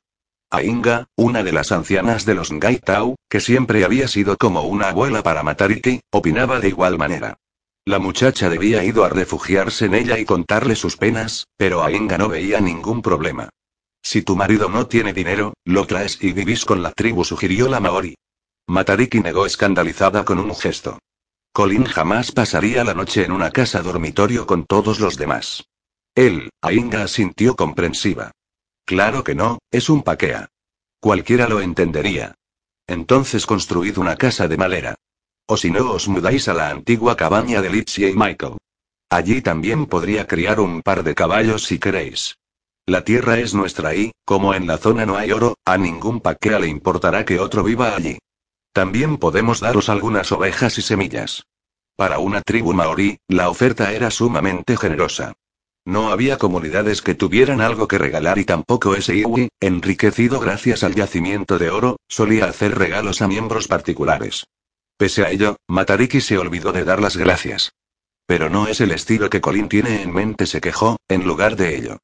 Ainga, una de las ancianas de los Ngaitau, que siempre había sido como una abuela para Matariki, opinaba de igual manera. La muchacha debía ido a refugiarse en ella y contarle sus penas, pero Ainga no veía ningún problema. Si tu marido no tiene dinero, lo traes y vivís con la tribu, sugirió la Maori. Matariki negó escandalizada con un gesto. Colin jamás pasaría la noche en una casa dormitorio con todos los demás. Él, Ainga asintió comprensiva. Claro que no, es un paquea. Cualquiera lo entendería. Entonces construid una casa de madera. O si no os mudáis a la antigua cabaña de Litzy y Michael. Allí también podría criar un par de caballos si queréis. La tierra es nuestra y, como en la zona no hay oro, a ningún paquea le importará que otro viva allí. También podemos daros algunas ovejas y semillas. Para una tribu maorí, la oferta era sumamente generosa. No había comunidades que tuvieran algo que regalar y tampoco ese Iwi, enriquecido gracias al yacimiento de oro, solía hacer regalos a miembros particulares. Pese a ello, Matariki se olvidó de dar las gracias. Pero no es el estilo que Colin tiene en mente, se quejó, en lugar de ello.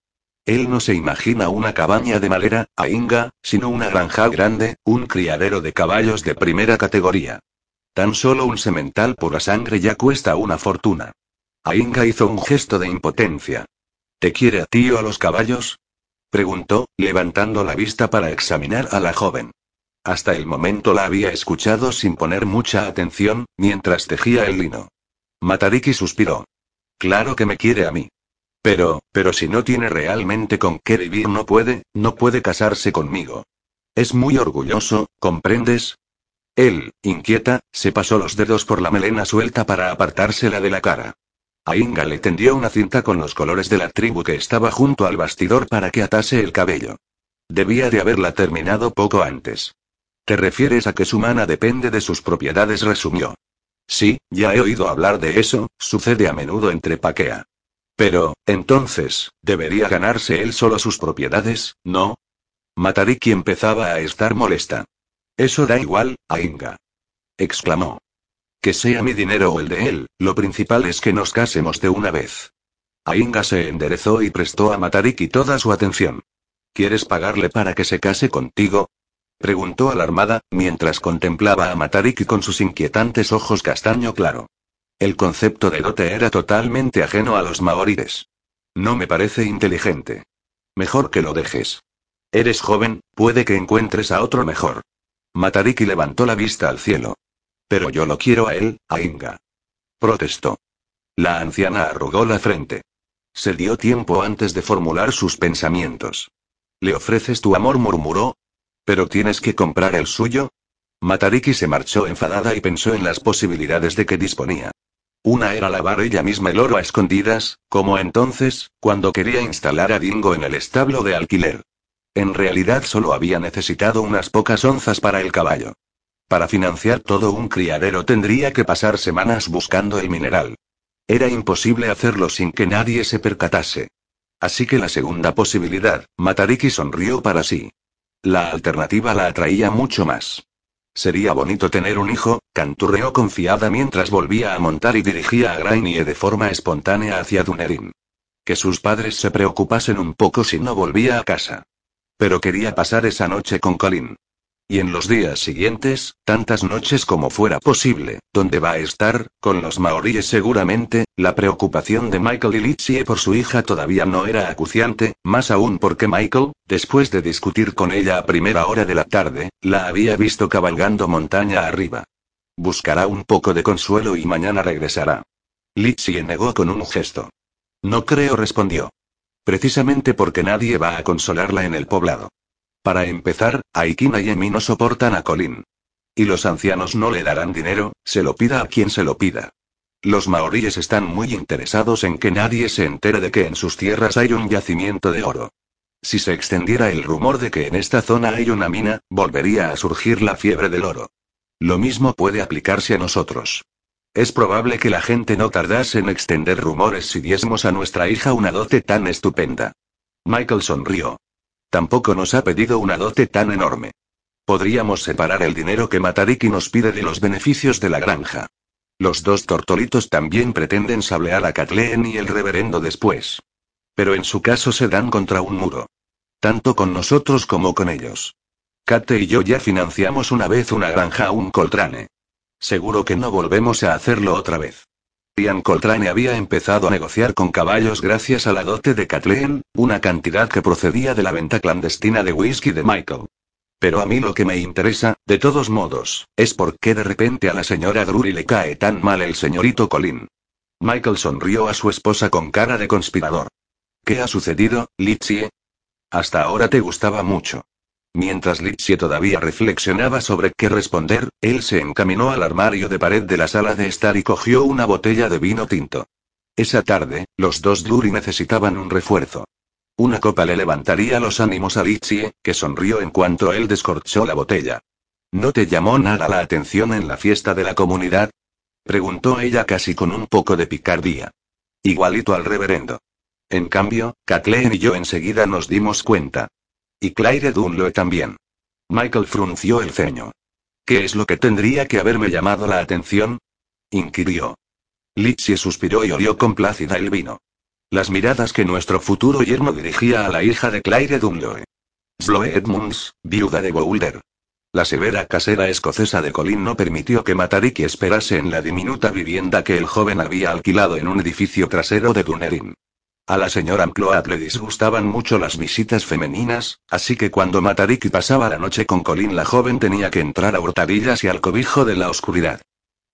Él no se imagina una cabaña de madera, a Inga, sino una granja grande, un criadero de caballos de primera categoría. Tan solo un semental pura sangre ya cuesta una fortuna. Ainga hizo un gesto de impotencia. ¿Te quiere a ti o a los caballos? preguntó, levantando la vista para examinar a la joven. Hasta el momento la había escuchado sin poner mucha atención, mientras tejía el lino. Matariki suspiró. Claro que me quiere a mí. Pero, pero si no tiene realmente con qué vivir no puede, no puede casarse conmigo. Es muy orgulloso, ¿comprendes? Él, inquieta, se pasó los dedos por la melena suelta para apartársela de la cara. Ainga le tendió una cinta con los colores de la tribu que estaba junto al bastidor para que atase el cabello. Debía de haberla terminado poco antes. ¿Te refieres a que su mana depende de sus propiedades? resumió. Sí, ya he oído hablar de eso, sucede a menudo entre Paquea. Pero, entonces, ¿debería ganarse él solo sus propiedades, no? Matariki empezaba a estar molesta. Eso da igual, Ainga. exclamó. Que sea mi dinero o el de él, lo principal es que nos casemos de una vez. Ainga se enderezó y prestó a Matariki toda su atención. ¿Quieres pagarle para que se case contigo? preguntó alarmada, mientras contemplaba a Matariki con sus inquietantes ojos castaño claro. El concepto de dote era totalmente ajeno a los maorides. No me parece inteligente. Mejor que lo dejes. Eres joven, puede que encuentres a otro mejor. Matariki levantó la vista al cielo. Pero yo lo quiero a él, a Inga. Protestó. La anciana arrugó la frente. Se dio tiempo antes de formular sus pensamientos. ¿Le ofreces tu amor? murmuró. ¿Pero tienes que comprar el suyo? Matariki se marchó enfadada y pensó en las posibilidades de que disponía. Una era lavar ella misma el oro a escondidas, como entonces, cuando quería instalar a Dingo en el establo de alquiler. En realidad solo había necesitado unas pocas onzas para el caballo. Para financiar todo un criadero tendría que pasar semanas buscando el mineral. Era imposible hacerlo sin que nadie se percatase. Así que la segunda posibilidad, Matariki sonrió para sí. La alternativa la atraía mucho más. Sería bonito tener un hijo, canturreó confiada mientras volvía a montar y dirigía a Grainie de forma espontánea hacia Dunerin. Que sus padres se preocupasen un poco si no volvía a casa. Pero quería pasar esa noche con Colin. Y en los días siguientes, tantas noches como fuera posible, donde va a estar, con los maoríes seguramente, la preocupación de Michael y Litsie por su hija todavía no era acuciante, más aún porque Michael, después de discutir con ella a primera hora de la tarde, la había visto cabalgando montaña arriba. Buscará un poco de consuelo y mañana regresará. Litsie negó con un gesto. No creo, respondió. Precisamente porque nadie va a consolarla en el poblado. Para empezar, Aikina y Emi no soportan a Colin. Y los ancianos no le darán dinero, se lo pida a quien se lo pida. Los maoríes están muy interesados en que nadie se entere de que en sus tierras hay un yacimiento de oro. Si se extendiera el rumor de que en esta zona hay una mina, volvería a surgir la fiebre del oro. Lo mismo puede aplicarse a nosotros. Es probable que la gente no tardase en extender rumores si diésemos a nuestra hija una dote tan estupenda. Michael sonrió. Tampoco nos ha pedido una dote tan enorme. Podríamos separar el dinero que Matariki nos pide de los beneficios de la granja. Los dos tortolitos también pretenden sablear a Kathleen y el reverendo después. Pero en su caso se dan contra un muro. Tanto con nosotros como con ellos. Kate y yo ya financiamos una vez una granja a un Coltrane. Seguro que no volvemos a hacerlo otra vez. Ian Coltrane había empezado a negociar con caballos gracias a la dote de Kathleen, una cantidad que procedía de la venta clandestina de whisky de Michael. Pero a mí lo que me interesa, de todos modos, es por qué de repente a la señora Drury le cae tan mal el señorito Colin. Michael sonrió a su esposa con cara de conspirador. ¿Qué ha sucedido, Litsie? Hasta ahora te gustaba mucho. Mientras Litsie todavía reflexionaba sobre qué responder, él se encaminó al armario de pared de la sala de estar y cogió una botella de vino tinto. Esa tarde, los dos Drury necesitaban un refuerzo. Una copa le levantaría los ánimos a Litsie, que sonrió en cuanto él descorchó la botella. ¿No te llamó nada la atención en la fiesta de la comunidad? preguntó ella casi con un poco de picardía. Igualito al reverendo. En cambio, Kathleen y yo enseguida nos dimos cuenta. Y Claire Dunloe también. Michael frunció el ceño. ¿Qué es lo que tendría que haberme llamado la atención? inquirió. Litsie suspiró y olió complácida el vino. Las miradas que nuestro futuro yerno dirigía a la hija de Claire Dunloe. Sloe Edmunds, viuda de Boulder. La severa casera escocesa de Colin no permitió que Matariki esperase en la diminuta vivienda que el joven había alquilado en un edificio trasero de Dunerin. A la señora Amploat le disgustaban mucho las visitas femeninas, así que cuando Matariki pasaba la noche con Colin la joven tenía que entrar a hurtadillas y al cobijo de la oscuridad.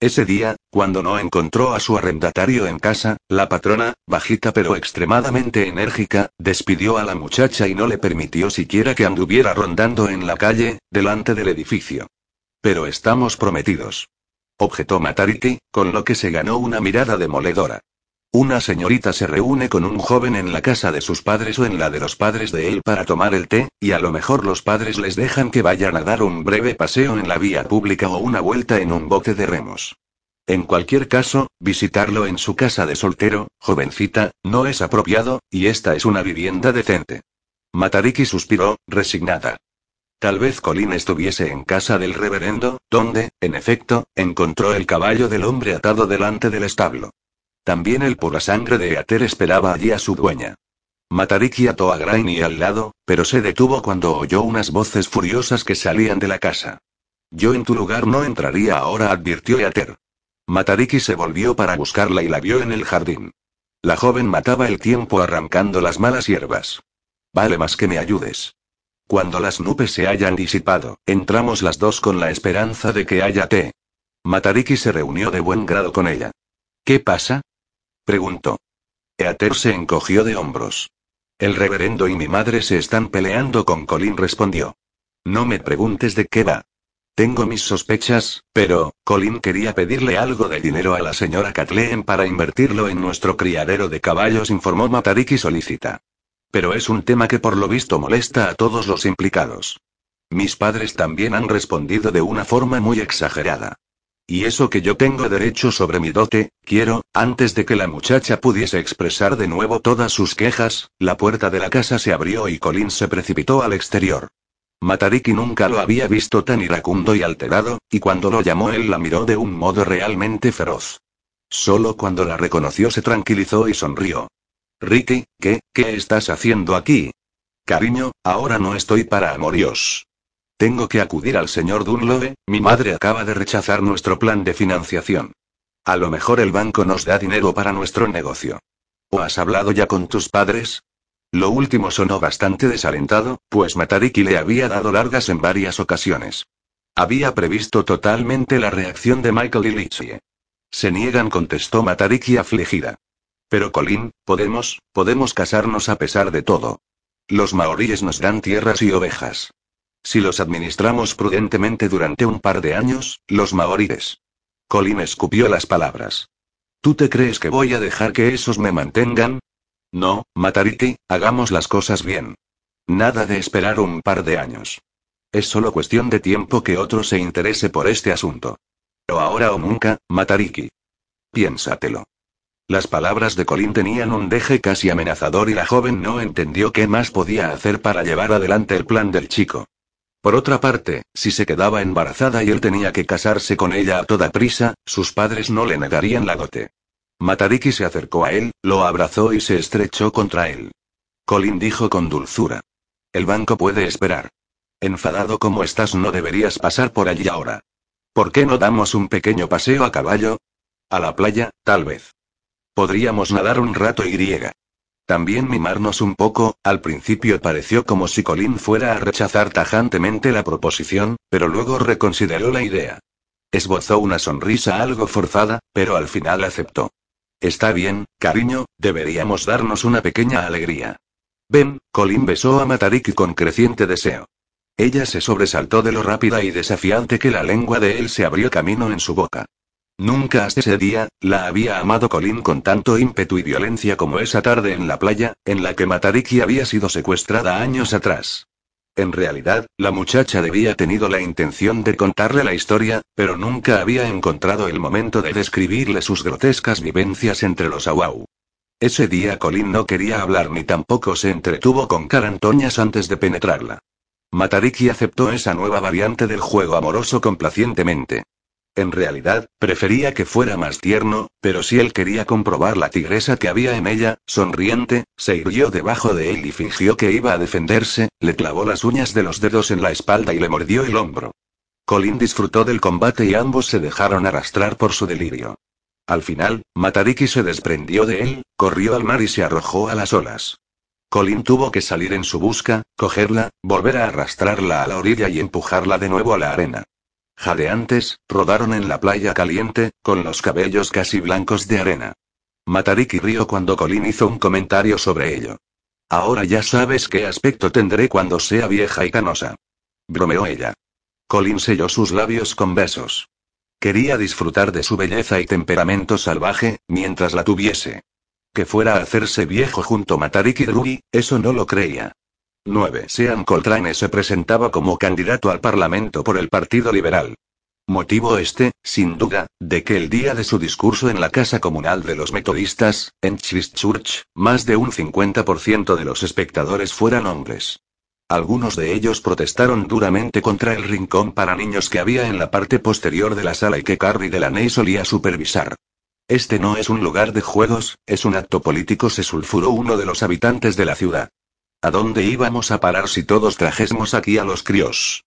Ese día, cuando no encontró a su arrendatario en casa, la patrona, bajita pero extremadamente enérgica, despidió a la muchacha y no le permitió siquiera que anduviera rondando en la calle, delante del edificio. Pero estamos prometidos. Objetó Matariki, con lo que se ganó una mirada demoledora. Una señorita se reúne con un joven en la casa de sus padres o en la de los padres de él para tomar el té, y a lo mejor los padres les dejan que vayan a dar un breve paseo en la vía pública o una vuelta en un bote de remos. En cualquier caso, visitarlo en su casa de soltero, jovencita, no es apropiado, y esta es una vivienda decente. Matariki suspiró, resignada. Tal vez Colin estuviese en casa del reverendo, donde, en efecto, encontró el caballo del hombre atado delante del establo. También el pura sangre de Eater esperaba allí a su dueña. Matariki ató a Grainy al lado, pero se detuvo cuando oyó unas voces furiosas que salían de la casa. Yo en tu lugar no entraría ahora, advirtió Eater. Matariki se volvió para buscarla y la vio en el jardín. La joven mataba el tiempo arrancando las malas hierbas. Vale más que me ayudes. Cuando las nubes se hayan disipado, entramos las dos con la esperanza de que haya té. Matariki se reunió de buen grado con ella. ¿Qué pasa? Preguntó. Eater se encogió de hombros. El reverendo y mi madre se están peleando con Colin, respondió. No me preguntes de qué va. Tengo mis sospechas, pero, Colin quería pedirle algo de dinero a la señora Kathleen para invertirlo en nuestro criadero de caballos, informó Matariki solicita. Pero es un tema que por lo visto molesta a todos los implicados. Mis padres también han respondido de una forma muy exagerada. Y eso que yo tengo derecho sobre mi dote, quiero, antes de que la muchacha pudiese expresar de nuevo todas sus quejas, la puerta de la casa se abrió y Colin se precipitó al exterior. Matariki nunca lo había visto tan iracundo y alterado, y cuando lo llamó él la miró de un modo realmente feroz. Solo cuando la reconoció se tranquilizó y sonrió. Ricky, ¿qué, qué estás haciendo aquí? Cariño, ahora no estoy para amoríos. Tengo que acudir al señor Dunloe, mi madre acaba de rechazar nuestro plan de financiación. A lo mejor el banco nos da dinero para nuestro negocio. ¿O has hablado ya con tus padres? Lo último sonó bastante desalentado, pues Matariki le había dado largas en varias ocasiones. Había previsto totalmente la reacción de Michael y Litsie. Se niegan, contestó Matariki afligida. Pero Colin, podemos, podemos casarnos a pesar de todo. Los maoríes nos dan tierras y ovejas. Si los administramos prudentemente durante un par de años, los maoríes. Colin escupió las palabras. ¿Tú te crees que voy a dejar que esos me mantengan? No, Matariki, hagamos las cosas bien. Nada de esperar un par de años. Es solo cuestión de tiempo que otro se interese por este asunto. Pero ahora o nunca, Matariki. Piénsatelo. Las palabras de Colin tenían un deje casi amenazador y la joven no entendió qué más podía hacer para llevar adelante el plan del chico. Por otra parte, si se quedaba embarazada y él tenía que casarse con ella a toda prisa, sus padres no le negarían la dote. Matariki se acercó a él, lo abrazó y se estrechó contra él. Colin dijo con dulzura. El banco puede esperar. Enfadado como estás no deberías pasar por allí ahora. ¿Por qué no damos un pequeño paseo a caballo? A la playa, tal vez. Podríamos nadar un rato y griega. También mimarnos un poco, al principio pareció como si Colin fuera a rechazar tajantemente la proposición, pero luego reconsideró la idea. Esbozó una sonrisa algo forzada, pero al final aceptó. Está bien, cariño, deberíamos darnos una pequeña alegría. Ven, Colin besó a Matariki con creciente deseo. Ella se sobresaltó de lo rápida y desafiante que la lengua de él se abrió camino en su boca. Nunca hasta ese día, la había amado Colin con tanto ímpetu y violencia como esa tarde en la playa, en la que Matariki había sido secuestrada años atrás. En realidad, la muchacha debía tenido la intención de contarle la historia, pero nunca había encontrado el momento de describirle sus grotescas vivencias entre los Awau. Ese día Colin no quería hablar ni tampoco se entretuvo con carantoñas antes de penetrarla. Matariki aceptó esa nueva variante del juego amoroso complacientemente. En realidad, prefería que fuera más tierno, pero si él quería comprobar la tigresa que había en ella, sonriente, se irguió debajo de él y fingió que iba a defenderse, le clavó las uñas de los dedos en la espalda y le mordió el hombro. Colin disfrutó del combate y ambos se dejaron arrastrar por su delirio. Al final, Matariki se desprendió de él, corrió al mar y se arrojó a las olas. Colin tuvo que salir en su busca, cogerla, volver a arrastrarla a la orilla y empujarla de nuevo a la arena. Jadeantes, rodaron en la playa caliente, con los cabellos casi blancos de arena. Matariki rió cuando Colin hizo un comentario sobre ello. Ahora ya sabes qué aspecto tendré cuando sea vieja y canosa. Bromeó ella. Colin selló sus labios con besos. Quería disfrutar de su belleza y temperamento salvaje, mientras la tuviese. Que fuera a hacerse viejo junto a Matariki Drugi, eso no lo creía. 9. Sean Coltrane se presentaba como candidato al Parlamento por el Partido Liberal. Motivo este, sin duda, de que el día de su discurso en la Casa Comunal de los Metodistas, en Christchurch, más de un 50% de los espectadores fueran hombres. Algunos de ellos protestaron duramente contra el rincón para niños que había en la parte posterior de la sala y que Carrie Delaney solía supervisar. Este no es un lugar de juegos, es un acto político, se sulfuró uno de los habitantes de la ciudad. ¿A dónde íbamos a parar si todos trajésemos aquí a los críos?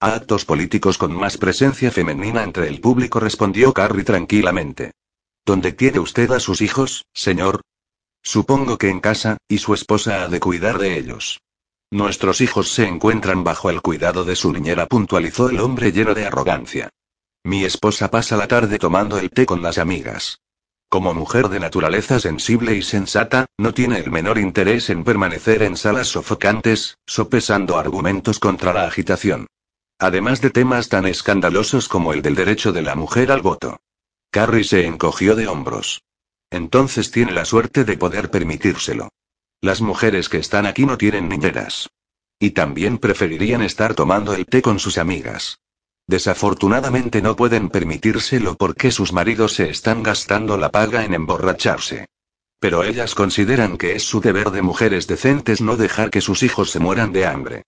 A actos políticos con más presencia femenina entre el público respondió Carrie tranquilamente. ¿Dónde quiere usted a sus hijos, señor? Supongo que en casa, y su esposa ha de cuidar de ellos. Nuestros hijos se encuentran bajo el cuidado de su niñera, puntualizó el hombre lleno de arrogancia. Mi esposa pasa la tarde tomando el té con las amigas. Como mujer de naturaleza sensible y sensata, no tiene el menor interés en permanecer en salas sofocantes, sopesando argumentos contra la agitación. Además de temas tan escandalosos como el del derecho de la mujer al voto. Carrie se encogió de hombros. Entonces tiene la suerte de poder permitírselo. Las mujeres que están aquí no tienen niñeras. Y también preferirían estar tomando el té con sus amigas. Desafortunadamente no pueden permitírselo porque sus maridos se están gastando la paga en emborracharse. Pero ellas consideran que es su deber de mujeres decentes no dejar que sus hijos se mueran de hambre.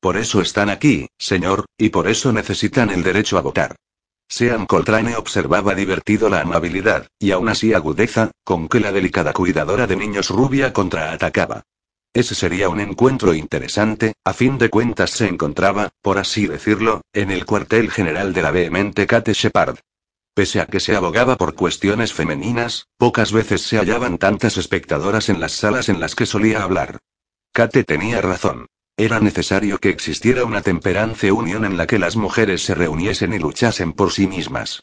Por eso están aquí, señor, y por eso necesitan el derecho a votar. Sean Coltrane observaba divertido la amabilidad, y aún así agudeza, con que la delicada cuidadora de niños rubia contraatacaba. Ese sería un encuentro interesante, a fin de cuentas se encontraba, por así decirlo, en el cuartel general de la vehemente Kate Shepard. Pese a que se abogaba por cuestiones femeninas, pocas veces se hallaban tantas espectadoras en las salas en las que solía hablar. Kate tenía razón. Era necesario que existiera una temperance unión en la que las mujeres se reuniesen y luchasen por sí mismas.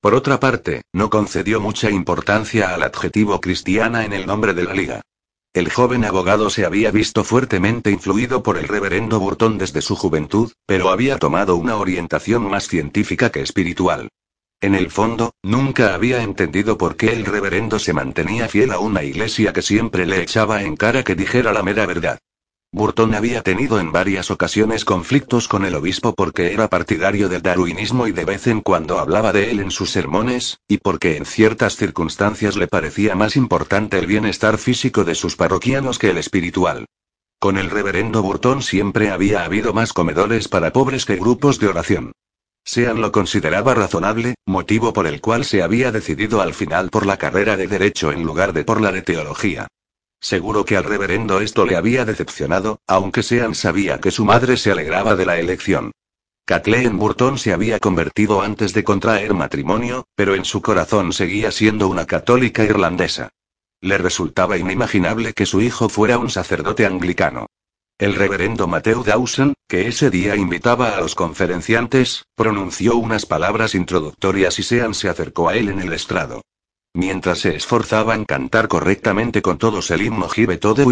Por otra parte, no concedió mucha importancia al adjetivo cristiana en el nombre de la liga. El joven abogado se había visto fuertemente influido por el reverendo Burton desde su juventud, pero había tomado una orientación más científica que espiritual. En el fondo, nunca había entendido por qué el reverendo se mantenía fiel a una iglesia que siempre le echaba en cara que dijera la mera verdad. Burton había tenido en varias ocasiones conflictos con el obispo porque era partidario del darwinismo y de vez en cuando hablaba de él en sus sermones, y porque en ciertas circunstancias le parecía más importante el bienestar físico de sus parroquianos que el espiritual. Con el reverendo Burton siempre había habido más comedores para pobres que grupos de oración. Sean lo consideraba razonable, motivo por el cual se había decidido al final por la carrera de Derecho en lugar de por la de Teología. Seguro que al reverendo esto le había decepcionado, aunque Sean sabía que su madre se alegraba de la elección. Kathleen Burton se había convertido antes de contraer matrimonio, pero en su corazón seguía siendo una católica irlandesa. Le resultaba inimaginable que su hijo fuera un sacerdote anglicano. El reverendo Matthew Dawson, que ese día invitaba a los conferenciantes, pronunció unas palabras introductorias y Sean se acercó a él en el estrado. Mientras se esforzaba en cantar correctamente con todos el himno Give to the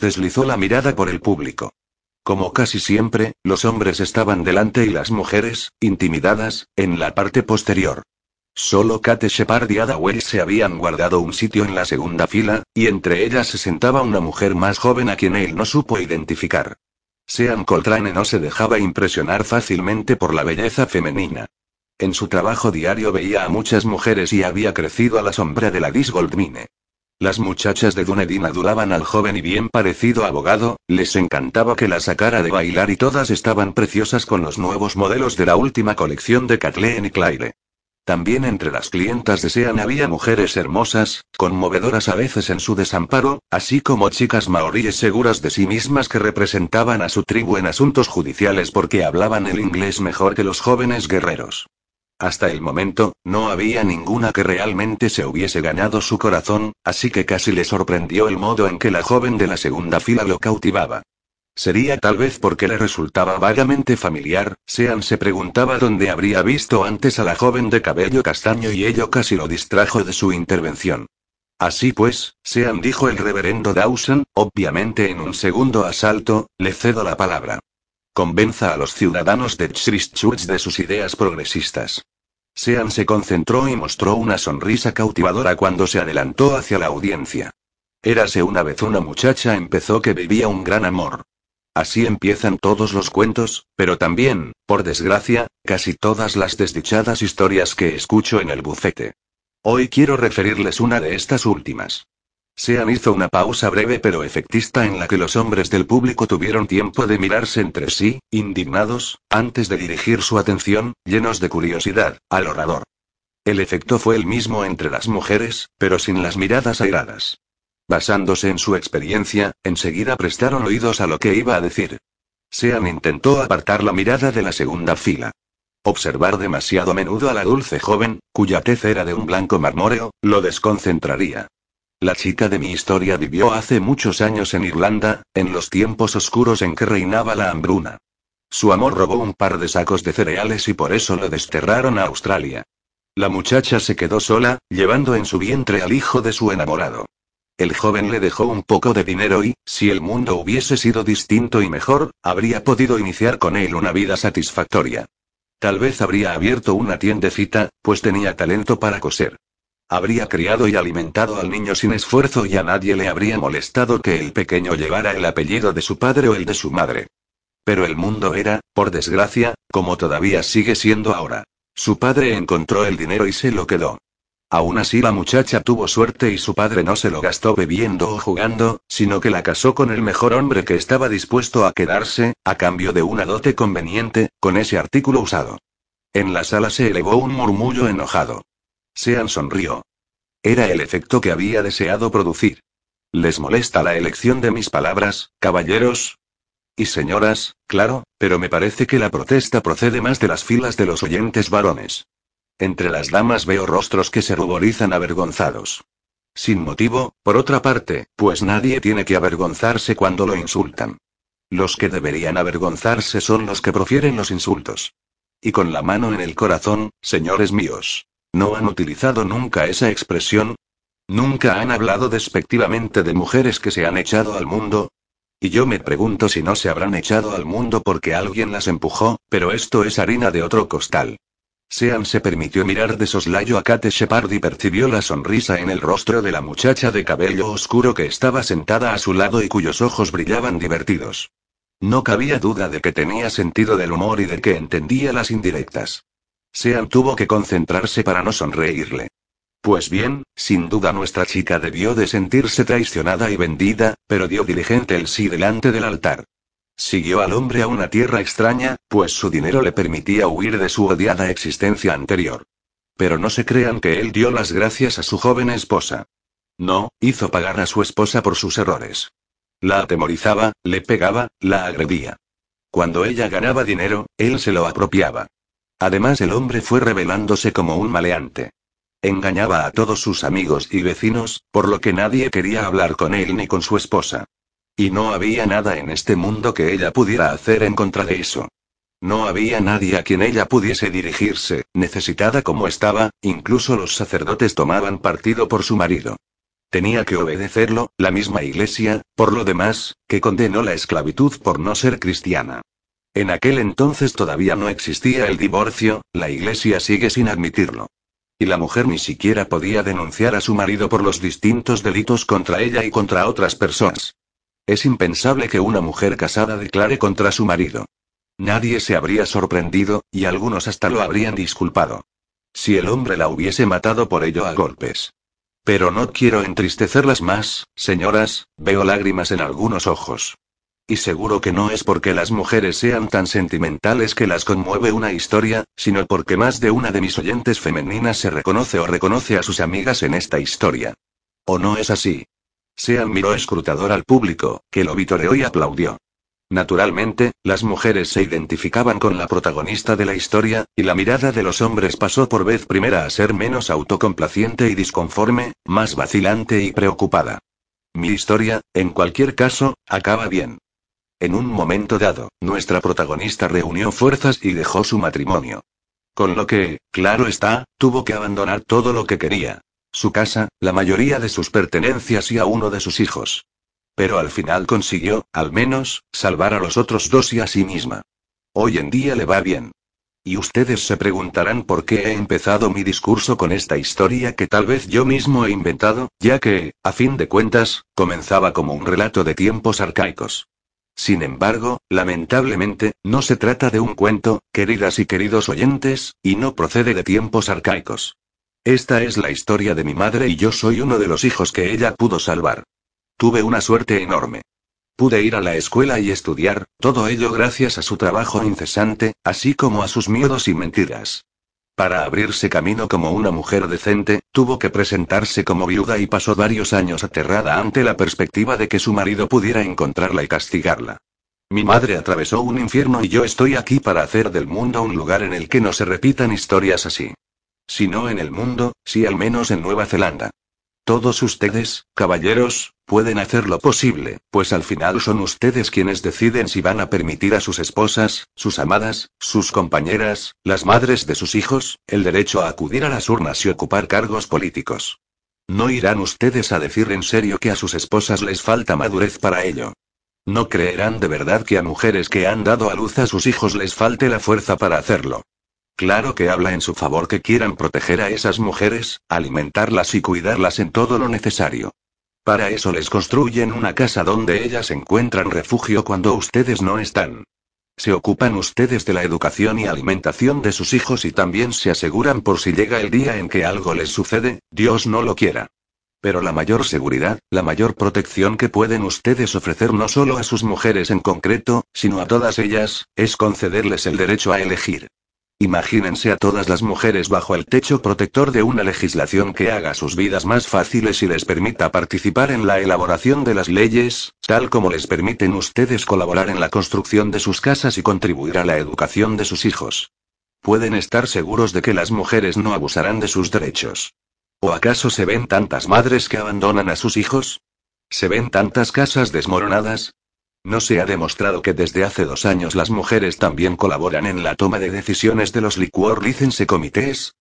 deslizó la mirada por el público. Como casi siempre, los hombres estaban delante y las mujeres, intimidadas, en la parte posterior. Solo Kate Shepard y Ada Wells se habían guardado un sitio en la segunda fila, y entre ellas se sentaba una mujer más joven a quien él no supo identificar. Sean Coltrane no se dejaba impresionar fácilmente por la belleza femenina. En su trabajo diario veía a muchas mujeres y había crecido a la sombra de la Disgoldmine. Las muchachas de Dunedin adoraban al joven y bien parecido abogado, les encantaba que la sacara de bailar y todas estaban preciosas con los nuevos modelos de la última colección de Kathleen y Claire. También entre las clientas de Sean había mujeres hermosas, conmovedoras a veces en su desamparo, así como chicas maoríes seguras de sí mismas que representaban a su tribu en asuntos judiciales porque hablaban el inglés mejor que los jóvenes guerreros. Hasta el momento, no había ninguna que realmente se hubiese ganado su corazón, así que casi le sorprendió el modo en que la joven de la segunda fila lo cautivaba. Sería tal vez porque le resultaba vagamente familiar, Sean se preguntaba dónde habría visto antes a la joven de cabello castaño y ello casi lo distrajo de su intervención. Así pues, Sean dijo el reverendo Dawson, obviamente en un segundo asalto, le cedo la palabra. Convenza a los ciudadanos de Christchurch de sus ideas progresistas. Sean se concentró y mostró una sonrisa cautivadora cuando se adelantó hacia la audiencia. Érase una vez una muchacha empezó que vivía un gran amor. Así empiezan todos los cuentos, pero también, por desgracia, casi todas las desdichadas historias que escucho en el bufete. Hoy quiero referirles una de estas últimas. Sean hizo una pausa breve pero efectista en la que los hombres del público tuvieron tiempo de mirarse entre sí, indignados, antes de dirigir su atención, llenos de curiosidad, al orador. El efecto fue el mismo entre las mujeres, pero sin las miradas airadas. Basándose en su experiencia, enseguida prestaron oídos a lo que iba a decir. Sean intentó apartar la mirada de la segunda fila. Observar demasiado a menudo a la dulce joven, cuya tez era de un blanco marmóreo, lo desconcentraría. La chica de mi historia vivió hace muchos años en Irlanda, en los tiempos oscuros en que reinaba la hambruna. Su amor robó un par de sacos de cereales y por eso lo desterraron a Australia. La muchacha se quedó sola, llevando en su vientre al hijo de su enamorado. El joven le dejó un poco de dinero y, si el mundo hubiese sido distinto y mejor, habría podido iniciar con él una vida satisfactoria. Tal vez habría abierto una tiendecita, pues tenía talento para coser. Habría criado y alimentado al niño sin esfuerzo y a nadie le habría molestado que el pequeño llevara el apellido de su padre o el de su madre. Pero el mundo era, por desgracia, como todavía sigue siendo ahora. Su padre encontró el dinero y se lo quedó. Aún así la muchacha tuvo suerte y su padre no se lo gastó bebiendo o jugando, sino que la casó con el mejor hombre que estaba dispuesto a quedarse, a cambio de una dote conveniente, con ese artículo usado. En la sala se elevó un murmullo enojado. Sean sonrió. Era el efecto que había deseado producir. ¿Les molesta la elección de mis palabras, caballeros? Y señoras, claro, pero me parece que la protesta procede más de las filas de los oyentes varones. Entre las damas veo rostros que se ruborizan avergonzados. Sin motivo, por otra parte, pues nadie tiene que avergonzarse cuando lo insultan. Los que deberían avergonzarse son los que profieren los insultos. Y con la mano en el corazón, señores míos. ¿No han utilizado nunca esa expresión? ¿Nunca han hablado despectivamente de mujeres que se han echado al mundo? Y yo me pregunto si no se habrán echado al mundo porque alguien las empujó, pero esto es harina de otro costal. Sean se permitió mirar de soslayo a Kate Shepard y percibió la sonrisa en el rostro de la muchacha de cabello oscuro que estaba sentada a su lado y cuyos ojos brillaban divertidos. No cabía duda de que tenía sentido del humor y de que entendía las indirectas. Sean tuvo que concentrarse para no sonreírle. Pues bien, sin duda nuestra chica debió de sentirse traicionada y vendida, pero dio diligente el sí delante del altar. Siguió al hombre a una tierra extraña, pues su dinero le permitía huir de su odiada existencia anterior. Pero no se crean que él dio las gracias a su joven esposa. No, hizo pagar a su esposa por sus errores. La atemorizaba, le pegaba, la agredía. Cuando ella ganaba dinero, él se lo apropiaba. Además el hombre fue revelándose como un maleante. Engañaba a todos sus amigos y vecinos, por lo que nadie quería hablar con él ni con su esposa. Y no había nada en este mundo que ella pudiera hacer en contra de eso. No había nadie a quien ella pudiese dirigirse, necesitada como estaba, incluso los sacerdotes tomaban partido por su marido. Tenía que obedecerlo, la misma iglesia, por lo demás, que condenó la esclavitud por no ser cristiana. En aquel entonces todavía no existía el divorcio, la iglesia sigue sin admitirlo. Y la mujer ni siquiera podía denunciar a su marido por los distintos delitos contra ella y contra otras personas. Es impensable que una mujer casada declare contra su marido. Nadie se habría sorprendido, y algunos hasta lo habrían disculpado. Si el hombre la hubiese matado por ello a golpes. Pero no quiero entristecerlas más, señoras, veo lágrimas en algunos ojos. Y seguro que no es porque las mujeres sean tan sentimentales que las conmueve una historia, sino porque más de una de mis oyentes femeninas se reconoce o reconoce a sus amigas en esta historia. ¿O no es así? Sean miró escrutador al público, que lo vitoreó y aplaudió. Naturalmente, las mujeres se identificaban con la protagonista de la historia, y la mirada de los hombres pasó por vez primera a ser menos autocomplaciente y disconforme, más vacilante y preocupada. Mi historia, en cualquier caso, acaba bien. En un momento dado, nuestra protagonista reunió fuerzas y dejó su matrimonio. Con lo que, claro está, tuvo que abandonar todo lo que quería, su casa, la mayoría de sus pertenencias y a uno de sus hijos. Pero al final consiguió, al menos, salvar a los otros dos y a sí misma. Hoy en día le va bien. Y ustedes se preguntarán por qué he empezado mi discurso con esta historia que tal vez yo mismo he inventado, ya que, a fin de cuentas, comenzaba como un relato de tiempos arcaicos. Sin embargo, lamentablemente, no se trata de un cuento, queridas y queridos oyentes, y no procede de tiempos arcaicos. Esta es la historia de mi madre y yo soy uno de los hijos que ella pudo salvar. Tuve una suerte enorme. Pude ir a la escuela y estudiar, todo ello gracias a su trabajo incesante, así como a sus miedos y mentiras. Para abrirse camino como una mujer decente, tuvo que presentarse como viuda y pasó varios años aterrada ante la perspectiva de que su marido pudiera encontrarla y castigarla. Mi madre atravesó un infierno y yo estoy aquí para hacer del mundo un lugar en el que no se repitan historias así. Si no en el mundo, sí al menos en Nueva Zelanda. Todos ustedes, caballeros, pueden hacer lo posible, pues al final son ustedes quienes deciden si van a permitir a sus esposas, sus amadas, sus compañeras, las madres de sus hijos, el derecho a acudir a las urnas y ocupar cargos políticos. No irán ustedes a decir en serio que a sus esposas les falta madurez para ello. No creerán de verdad que a mujeres que han dado a luz a sus hijos les falte la fuerza para hacerlo. Claro que habla en su favor que quieran proteger a esas mujeres, alimentarlas y cuidarlas en todo lo necesario. Para eso les construyen una casa donde ellas encuentran refugio cuando ustedes no están. Se ocupan ustedes de la educación y alimentación de sus hijos y también se aseguran por si llega el día en que algo les sucede, Dios no lo quiera. Pero la mayor seguridad, la mayor protección que pueden ustedes ofrecer no solo a sus mujeres en concreto, sino a todas ellas, es concederles el derecho a elegir. Imagínense a todas las mujeres bajo el techo protector de una legislación que haga sus vidas más fáciles y les permita participar en la elaboración de las leyes, tal como les permiten ustedes colaborar en la construcción de sus casas y contribuir a la educación de sus hijos. Pueden estar seguros de que las mujeres no abusarán de sus derechos. ¿O acaso se ven tantas madres que abandonan a sus hijos? ¿Se ven tantas casas desmoronadas? ¿No se ha demostrado que desde hace dos años las mujeres también colaboran en la toma de decisiones de los liquor license comités?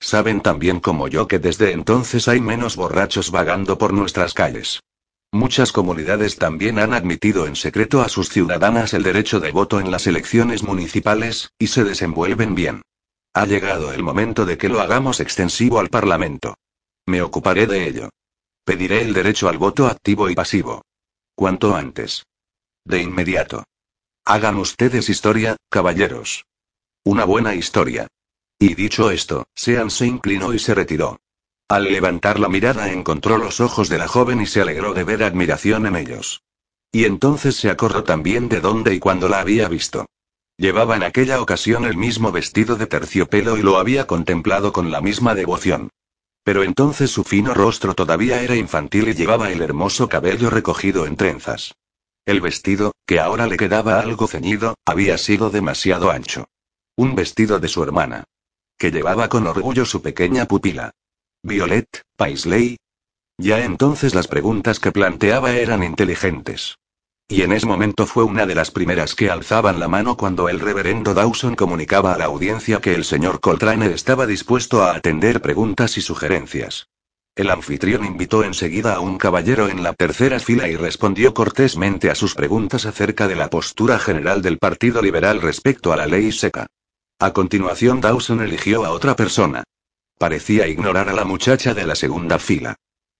Saben también como yo que desde entonces hay menos borrachos vagando por nuestras calles. Muchas comunidades también han admitido en secreto a sus ciudadanas el derecho de voto en las elecciones municipales, y se desenvuelven bien. Ha llegado el momento de que lo hagamos extensivo al Parlamento. Me ocuparé de ello. Pediré el derecho al voto activo y pasivo. Cuanto antes. De inmediato. Hagan ustedes historia, caballeros. Una buena historia. Y dicho esto, Sean se inclinó y se retiró. Al levantar la mirada encontró los ojos de la joven y se alegró de ver admiración en ellos. Y entonces se acordó también de dónde y cuándo la había visto. Llevaba en aquella ocasión el mismo vestido de terciopelo y lo había contemplado con la misma devoción. Pero entonces su fino rostro todavía era infantil y llevaba el hermoso cabello recogido en trenzas. El vestido, que ahora le quedaba algo ceñido, había sido demasiado ancho. Un vestido de su hermana. Que llevaba con orgullo su pequeña pupila. Violet, Paisley. Ya entonces las preguntas que planteaba eran inteligentes. Y en ese momento fue una de las primeras que alzaban la mano cuando el reverendo Dawson comunicaba a la audiencia que el señor Coltrane estaba dispuesto a atender preguntas y sugerencias. El anfitrión invitó enseguida a un caballero en la tercera fila y respondió cortésmente a sus preguntas acerca de la postura general del Partido Liberal respecto a la ley seca. A continuación Dawson eligió a otra persona. Parecía ignorar a la muchacha de la segunda fila.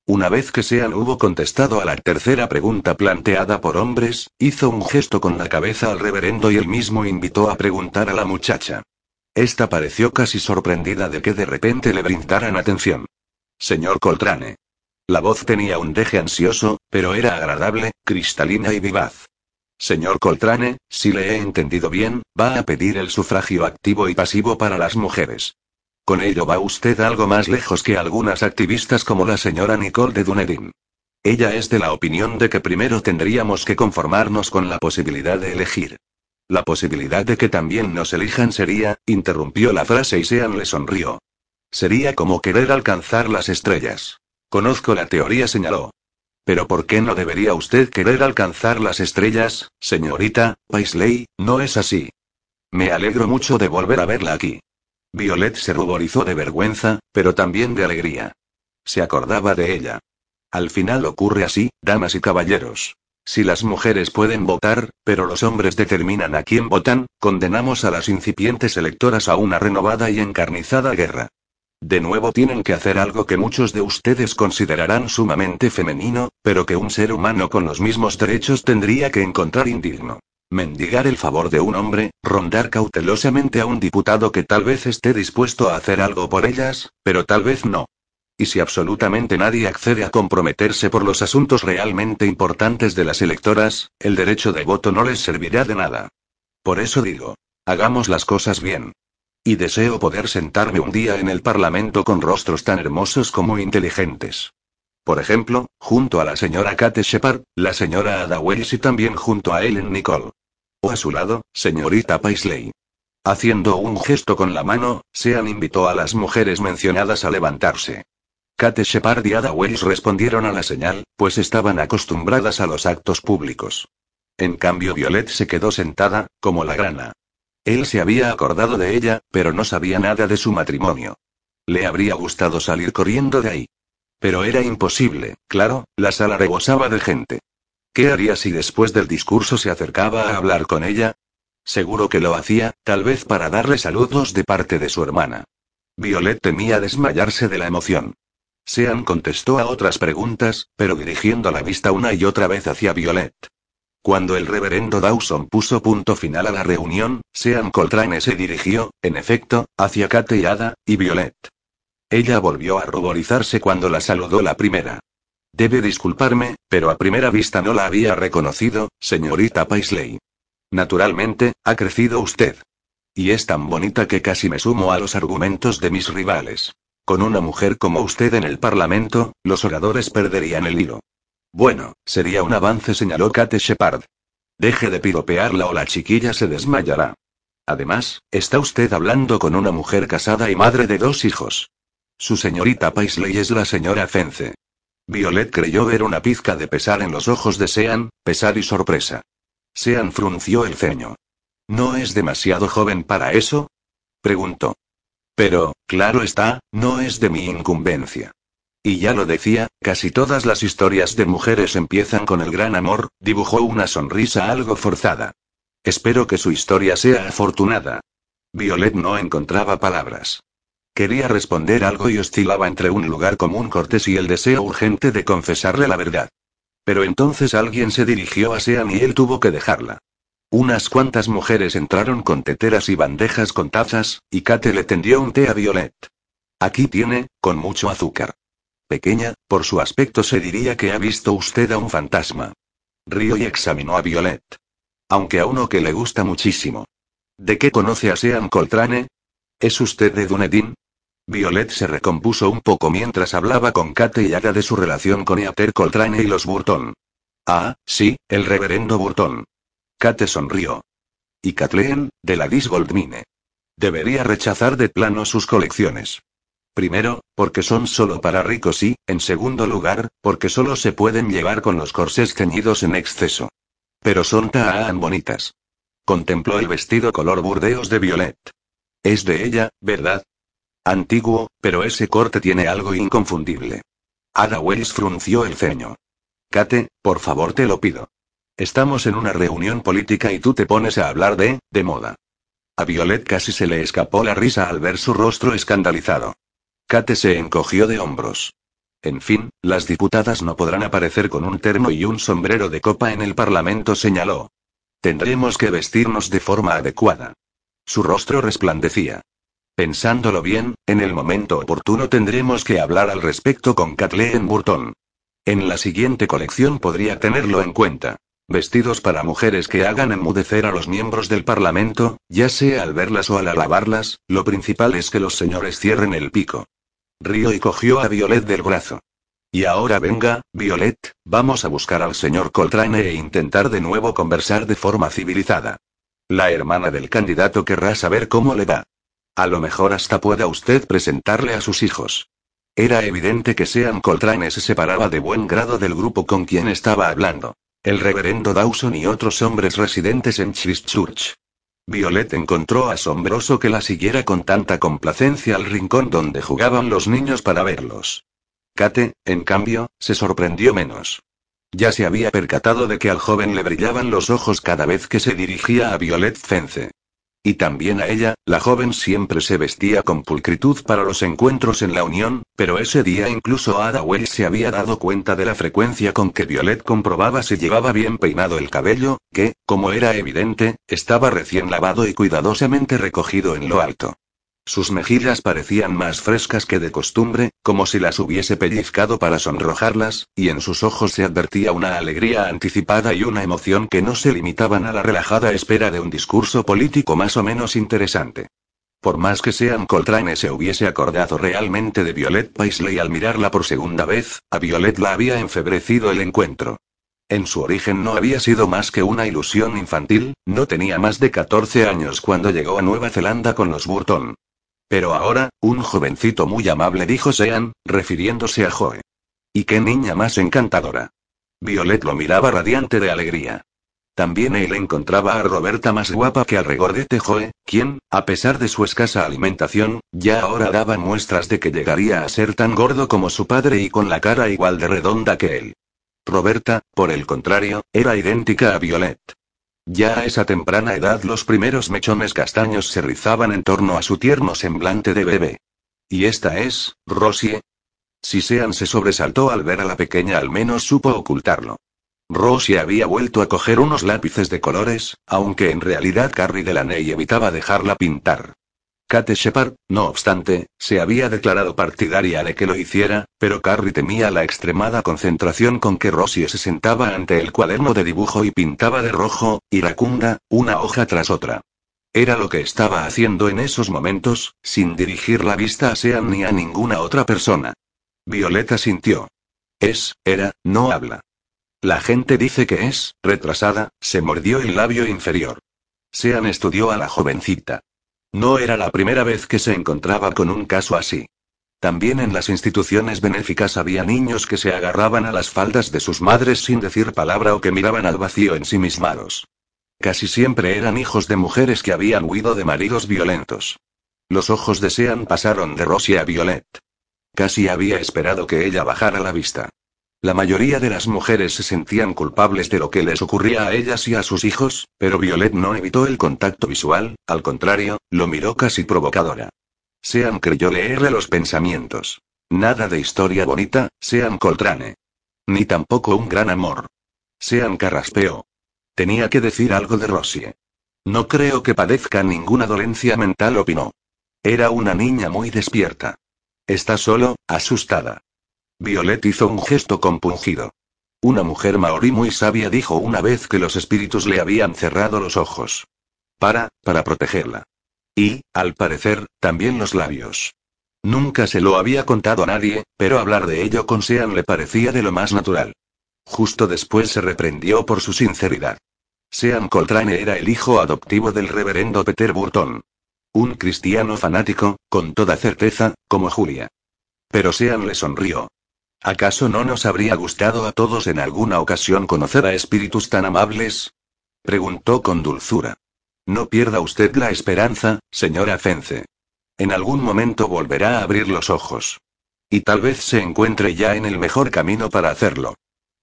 Una vez que Sean hubo contestado a la tercera pregunta planteada por hombres, hizo un gesto con la cabeza al reverendo y él mismo invitó a preguntar a la muchacha. Esta pareció casi sorprendida de que de repente le brindaran atención. Señor Coltrane. La voz tenía un deje ansioso, pero era agradable, cristalina y vivaz. Señor Coltrane, si le he entendido bien, va a pedir el sufragio activo y pasivo para las mujeres. Con ello va usted algo más lejos que algunas activistas como la señora Nicole de Dunedin. Ella es de la opinión de que primero tendríamos que conformarnos con la posibilidad de elegir. La posibilidad de que también nos elijan sería, interrumpió la frase y Sean le sonrió. Sería como querer alcanzar las estrellas. Conozco la teoría, señaló. Pero ¿por qué no debería usted querer alcanzar las estrellas, señorita Paisley? No es así. Me alegro mucho de volver a verla aquí. Violet se ruborizó de vergüenza, pero también de alegría. Se acordaba de ella. Al final ocurre así, damas y caballeros. Si las mujeres pueden votar, pero los hombres determinan a quién votan, condenamos a las incipientes electoras a una renovada y encarnizada guerra. De nuevo tienen que hacer algo que muchos de ustedes considerarán sumamente femenino, pero que un ser humano con los mismos derechos tendría que encontrar indigno. Mendigar el favor de un hombre, rondar cautelosamente a un diputado que tal vez esté dispuesto a hacer algo por ellas, pero tal vez no. Y si absolutamente nadie accede a comprometerse por los asuntos realmente importantes de las electoras, el derecho de voto no les servirá de nada. Por eso digo, hagamos las cosas bien. Y deseo poder sentarme un día en el Parlamento con rostros tan hermosos como inteligentes. Por ejemplo, junto a la señora Kate Shepard, la señora Ada Wells y también junto a Ellen Nicole. O a su lado, señorita Paisley. Haciendo un gesto con la mano, Sean invitó a las mujeres mencionadas a levantarse. Kate Shepard y Ada Wells respondieron a la señal, pues estaban acostumbradas a los actos públicos. En cambio, Violet se quedó sentada, como la grana. Él se había acordado de ella, pero no sabía nada de su matrimonio. Le habría gustado salir corriendo de ahí. Pero era imposible, claro, la sala rebosaba de gente. ¿Qué haría si después del discurso se acercaba a hablar con ella? Seguro que lo hacía, tal vez para darle saludos de parte de su hermana. Violet temía desmayarse de la emoción. Sean contestó a otras preguntas, pero dirigiendo la vista una y otra vez hacia Violet. Cuando el reverendo Dawson puso punto final a la reunión, Sean Coltrane se dirigió, en efecto, hacia Kate y Ada, y Violet. Ella volvió a ruborizarse cuando la saludó la primera. Debe disculparme, pero a primera vista no la había reconocido, señorita Paisley. Naturalmente, ha crecido usted. Y es tan bonita que casi me sumo a los argumentos de mis rivales. Con una mujer como usted en el Parlamento, los oradores perderían el hilo. Bueno, sería un avance, señaló Kate Shepard. Deje de piropearla o la chiquilla se desmayará. Además, está usted hablando con una mujer casada y madre de dos hijos. Su señorita Paisley es la señora Fence. Violet creyó ver una pizca de pesar en los ojos de Sean, pesar y sorpresa. Sean frunció el ceño. ¿No es demasiado joven para eso? preguntó. Pero, claro está, no es de mi incumbencia. Y ya lo decía, casi todas las historias de mujeres empiezan con el gran amor, dibujó una sonrisa algo forzada. Espero que su historia sea afortunada. Violet no encontraba palabras. Quería responder algo y oscilaba entre un lugar común cortés y el deseo urgente de confesarle la verdad. Pero entonces alguien se dirigió a Sean y él tuvo que dejarla. Unas cuantas mujeres entraron con teteras y bandejas con tazas, y Kate le tendió un té a Violet. Aquí tiene, con mucho azúcar. Pequeña, por su aspecto se diría que ha visto usted a un fantasma. Río y examinó a Violet. Aunque a uno que le gusta muchísimo. ¿De qué conoce a Sean Coltrane? ¿Es usted de Dunedin? Violet se recompuso un poco mientras hablaba con Kate y Ada de su relación con Eater Coltrane y los Burton. Ah, sí, el reverendo Burton. Kate sonrió. Y Kathleen, de la Goldmine. Debería rechazar de plano sus colecciones. Primero, porque son solo para ricos y, en segundo lugar, porque solo se pueden llevar con los corsés ceñidos en exceso. Pero son tan bonitas. Contempló el vestido color burdeos de Violet. Es de ella, ¿verdad? Antiguo, pero ese corte tiene algo inconfundible. Ada Wells frunció el ceño. Kate, por favor te lo pido. Estamos en una reunión política y tú te pones a hablar de, de moda. A Violet casi se le escapó la risa al ver su rostro escandalizado. Kate se encogió de hombros. En fin, las diputadas no podrán aparecer con un terno y un sombrero de copa en el Parlamento, señaló. Tendremos que vestirnos de forma adecuada. Su rostro resplandecía. Pensándolo bien, en el momento oportuno tendremos que hablar al respecto con Kathleen Burton. En la siguiente colección podría tenerlo en cuenta. Vestidos para mujeres que hagan enmudecer a los miembros del Parlamento, ya sea al verlas o al alabarlas, lo principal es que los señores cierren el pico. Río y cogió a Violet del brazo. Y ahora venga, Violet, vamos a buscar al señor Coltrane e intentar de nuevo conversar de forma civilizada. La hermana del candidato querrá saber cómo le va. A lo mejor hasta pueda usted presentarle a sus hijos. Era evidente que Sean Coltrane se separaba de buen grado del grupo con quien estaba hablando. El reverendo Dawson y otros hombres residentes en Christchurch. Violet encontró asombroso que la siguiera con tanta complacencia al rincón donde jugaban los niños para verlos. Kate, en cambio, se sorprendió menos. Ya se había percatado de que al joven le brillaban los ojos cada vez que se dirigía a Violet Fence. Y también a ella, la joven siempre se vestía con pulcritud para los encuentros en la Unión, pero ese día incluso Ada Wells se había dado cuenta de la frecuencia con que Violet comprobaba si llevaba bien peinado el cabello, que, como era evidente, estaba recién lavado y cuidadosamente recogido en lo alto. Sus mejillas parecían más frescas que de costumbre, como si las hubiese pellizcado para sonrojarlas, y en sus ojos se advertía una alegría anticipada y una emoción que no se limitaban a la relajada espera de un discurso político más o menos interesante. Por más que Sean Coltrane se hubiese acordado realmente de Violet Paisley al mirarla por segunda vez, a Violet la había enfebrecido el encuentro. En su origen no había sido más que una ilusión infantil, no tenía más de 14 años cuando llegó a Nueva Zelanda con los Burton. Pero ahora, un jovencito muy amable dijo Sean, refiriéndose a Joe. Y qué niña más encantadora. Violet lo miraba radiante de alegría. También él encontraba a Roberta más guapa que al regordete Joe, quien, a pesar de su escasa alimentación, ya ahora daba muestras de que llegaría a ser tan gordo como su padre y con la cara igual de redonda que él. Roberta, por el contrario, era idéntica a Violet. Ya a esa temprana edad los primeros mechones castaños se rizaban en torno a su tierno semblante de bebé. ¿Y esta es, Rosie? Si Sean se sobresaltó al ver a la pequeña al menos supo ocultarlo. Rosie había vuelto a coger unos lápices de colores, aunque en realidad Carrie Delaney evitaba dejarla pintar. Kate Shepard, no obstante, se había declarado partidaria de que lo hiciera, pero Carrie temía la extremada concentración con que Rosie se sentaba ante el cuaderno de dibujo y pintaba de rojo, iracunda, una hoja tras otra. Era lo que estaba haciendo en esos momentos, sin dirigir la vista a Sean ni a ninguna otra persona. Violeta sintió. Es, era, no habla. La gente dice que es, retrasada, se mordió el labio inferior. Sean estudió a la jovencita. No era la primera vez que se encontraba con un caso así. También en las instituciones benéficas había niños que se agarraban a las faldas de sus madres sin decir palabra o que miraban al vacío en sí mismos. Casi siempre eran hijos de mujeres que habían huido de maridos violentos. Los ojos de Sean pasaron de Rosie a Violet. Casi había esperado que ella bajara la vista. La mayoría de las mujeres se sentían culpables de lo que les ocurría a ellas y a sus hijos, pero Violet no evitó el contacto visual, al contrario, lo miró casi provocadora. Sean creyó leerle los pensamientos. Nada de historia bonita, Sean Coltrane. Ni tampoco un gran amor. Sean carraspeó. Tenía que decir algo de Rosie. No creo que padezca ninguna dolencia mental, opinó. Era una niña muy despierta. Está solo, asustada. Violet hizo un gesto compungido. Una mujer maorí muy sabia dijo una vez que los espíritus le habían cerrado los ojos. Para, para protegerla. Y, al parecer, también los labios. Nunca se lo había contado a nadie, pero hablar de ello con Sean le parecía de lo más natural. Justo después se reprendió por su sinceridad. Sean Coltrane era el hijo adoptivo del reverendo Peter Burton. Un cristiano fanático, con toda certeza, como Julia. Pero Sean le sonrió. ¿Acaso no nos habría gustado a todos en alguna ocasión conocer a espíritus tan amables? Preguntó con dulzura. No pierda usted la esperanza, señora Fence. En algún momento volverá a abrir los ojos. Y tal vez se encuentre ya en el mejor camino para hacerlo.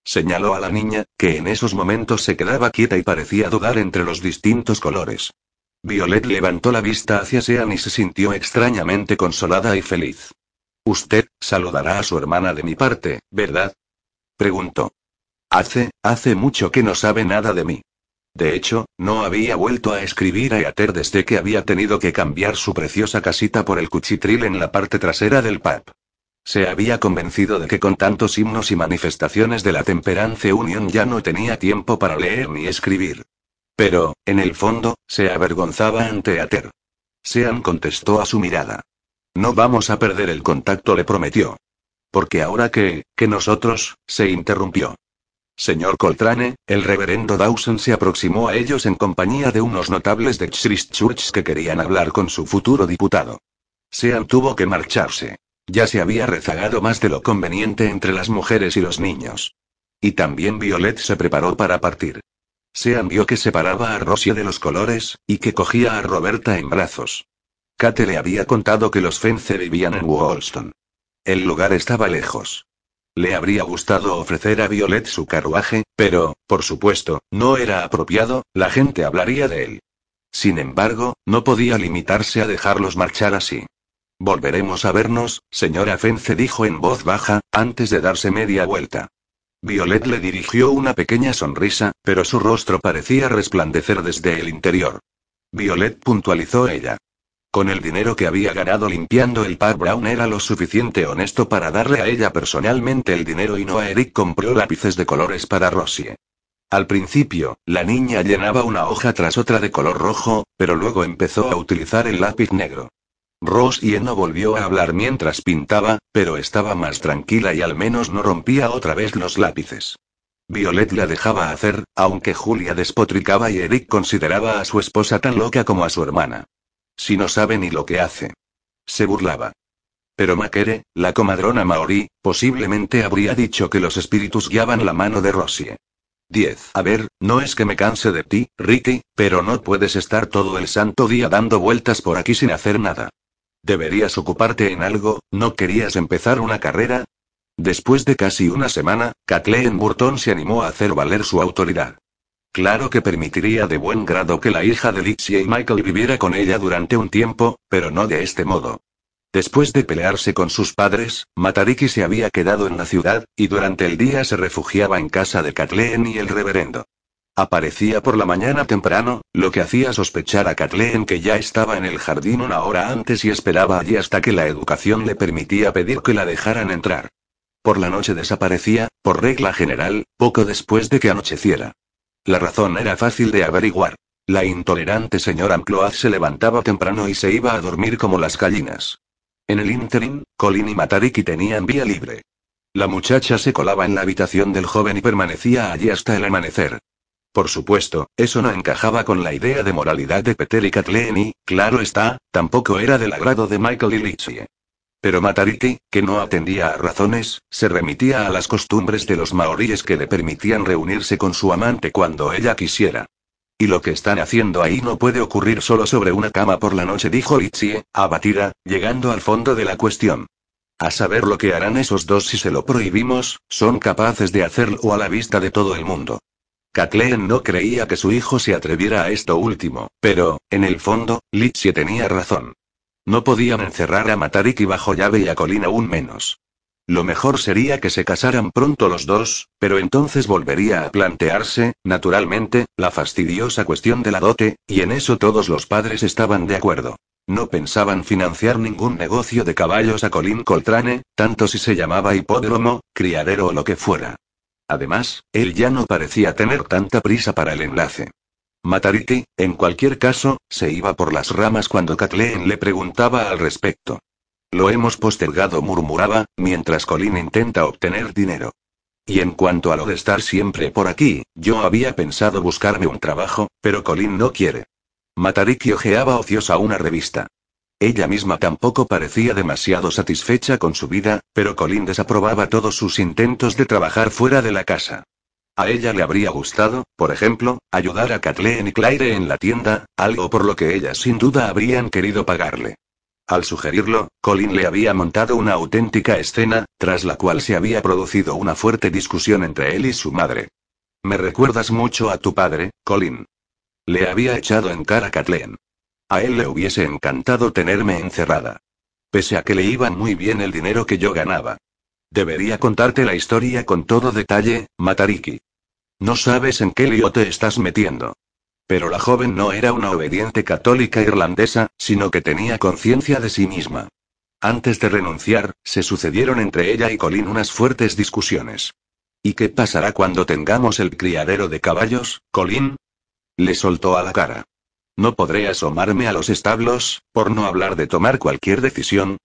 Señaló a la niña, que en esos momentos se quedaba quieta y parecía dudar entre los distintos colores. Violet levantó la vista hacia Sean y se sintió extrañamente consolada y feliz. Usted, saludará a su hermana de mi parte, ¿verdad? Preguntó. Hace, hace mucho que no sabe nada de mí. De hecho, no había vuelto a escribir a Yater desde que había tenido que cambiar su preciosa casita por el cuchitril en la parte trasera del pub. Se había convencido de que con tantos himnos y manifestaciones de la Temperance Union ya no tenía tiempo para leer ni escribir. Pero, en el fondo, se avergonzaba ante Ater. Sean contestó a su mirada. No vamos a perder el contacto, le prometió. Porque ahora que, que nosotros, se interrumpió. Señor Coltrane, el reverendo Dawson se aproximó a ellos en compañía de unos notables de Christchurch que querían hablar con su futuro diputado. Sean tuvo que marcharse. Ya se había rezagado más de lo conveniente entre las mujeres y los niños. Y también Violet se preparó para partir. Sean vio que separaba a Rosie de los colores, y que cogía a Roberta en brazos. Kate le había contado que los Fence vivían en Woolston. El lugar estaba lejos. Le habría gustado ofrecer a Violet su carruaje, pero, por supuesto, no era apropiado, la gente hablaría de él. Sin embargo, no podía limitarse a dejarlos marchar así. Volveremos a vernos, señora Fence dijo en voz baja, antes de darse media vuelta. Violet le dirigió una pequeña sonrisa, pero su rostro parecía resplandecer desde el interior. Violet puntualizó ella. Con el dinero que había ganado limpiando el par Brown era lo suficiente honesto para darle a ella personalmente el dinero y no a Eric compró lápices de colores para Rosie. Al principio, la niña llenaba una hoja tras otra de color rojo, pero luego empezó a utilizar el lápiz negro. Rosie no volvió a hablar mientras pintaba, pero estaba más tranquila y al menos no rompía otra vez los lápices. Violet la dejaba hacer, aunque Julia despotricaba y Eric consideraba a su esposa tan loca como a su hermana. Si no sabe ni lo que hace. Se burlaba. Pero Makere, la comadrona maorí, posiblemente habría dicho que los espíritus guiaban la mano de Rosie. 10. A ver, no es que me canse de ti, Ricky, pero no puedes estar todo el santo día dando vueltas por aquí sin hacer nada. Deberías ocuparte en algo, ¿no querías empezar una carrera? Después de casi una semana, Kathleen Burton se animó a hacer valer su autoridad. Claro que permitiría de buen grado que la hija de Lixie y Michael viviera con ella durante un tiempo, pero no de este modo. Después de pelearse con sus padres, Matariki se había quedado en la ciudad, y durante el día se refugiaba en casa de Kathleen y el reverendo. Aparecía por la mañana temprano, lo que hacía sospechar a Kathleen que ya estaba en el jardín una hora antes y esperaba allí hasta que la educación le permitía pedir que la dejaran entrar. Por la noche desaparecía, por regla general, poco después de que anocheciera. La razón era fácil de averiguar. La intolerante señora Cloaz se levantaba temprano y se iba a dormir como las gallinas. En el interim, Colin y Matariki tenían vía libre. La muchacha se colaba en la habitación del joven y permanecía allí hasta el amanecer. Por supuesto, eso no encajaba con la idea de moralidad de Peter y Kathleen y, claro está, tampoco era del agrado de Michael y. Pero Matariki, que no atendía a razones, se remitía a las costumbres de los maoríes que le permitían reunirse con su amante cuando ella quisiera. Y lo que están haciendo ahí no puede ocurrir solo sobre una cama por la noche, dijo Ichie, abatida, llegando al fondo de la cuestión. A saber lo que harán esos dos si se lo prohibimos, son capaces de hacerlo a la vista de todo el mundo. Kathleen no creía que su hijo se atreviera a esto último, pero, en el fondo, Litsie tenía razón. No podían encerrar a Matariki bajo llave y a Colin aún menos. Lo mejor sería que se casaran pronto los dos, pero entonces volvería a plantearse, naturalmente, la fastidiosa cuestión de la dote, y en eso todos los padres estaban de acuerdo. No pensaban financiar ningún negocio de caballos a Colin Coltrane, tanto si se llamaba hipódromo, criadero o lo que fuera. Además, él ya no parecía tener tanta prisa para el enlace. Matariki, en cualquier caso, se iba por las ramas cuando Kathleen le preguntaba al respecto. Lo hemos postergado, murmuraba, mientras Colin intenta obtener dinero. Y en cuanto a lo de estar siempre por aquí, yo había pensado buscarme un trabajo, pero Colin no quiere. Matariki ojeaba ociosa una revista. Ella misma tampoco parecía demasiado satisfecha con su vida, pero Colin desaprobaba todos sus intentos de trabajar fuera de la casa. A ella le habría gustado, por ejemplo, ayudar a Kathleen y Claire en la tienda, algo por lo que ellas sin duda habrían querido pagarle. Al sugerirlo, Colin le había montado una auténtica escena, tras la cual se había producido una fuerte discusión entre él y su madre. Me recuerdas mucho a tu padre, Colin. Le había echado en cara a Kathleen. A él le hubiese encantado tenerme encerrada. Pese a que le iba muy bien el dinero que yo ganaba. Debería contarte la historia con todo detalle, Matariki. No sabes en qué lío te estás metiendo. Pero la joven no era una obediente católica irlandesa, sino que tenía conciencia de sí misma. Antes de renunciar, se sucedieron entre ella y Colin unas fuertes discusiones. ¿Y qué pasará cuando tengamos el criadero de caballos, Colin? Le soltó a la cara. No podré asomarme a los establos, por no hablar de tomar cualquier decisión.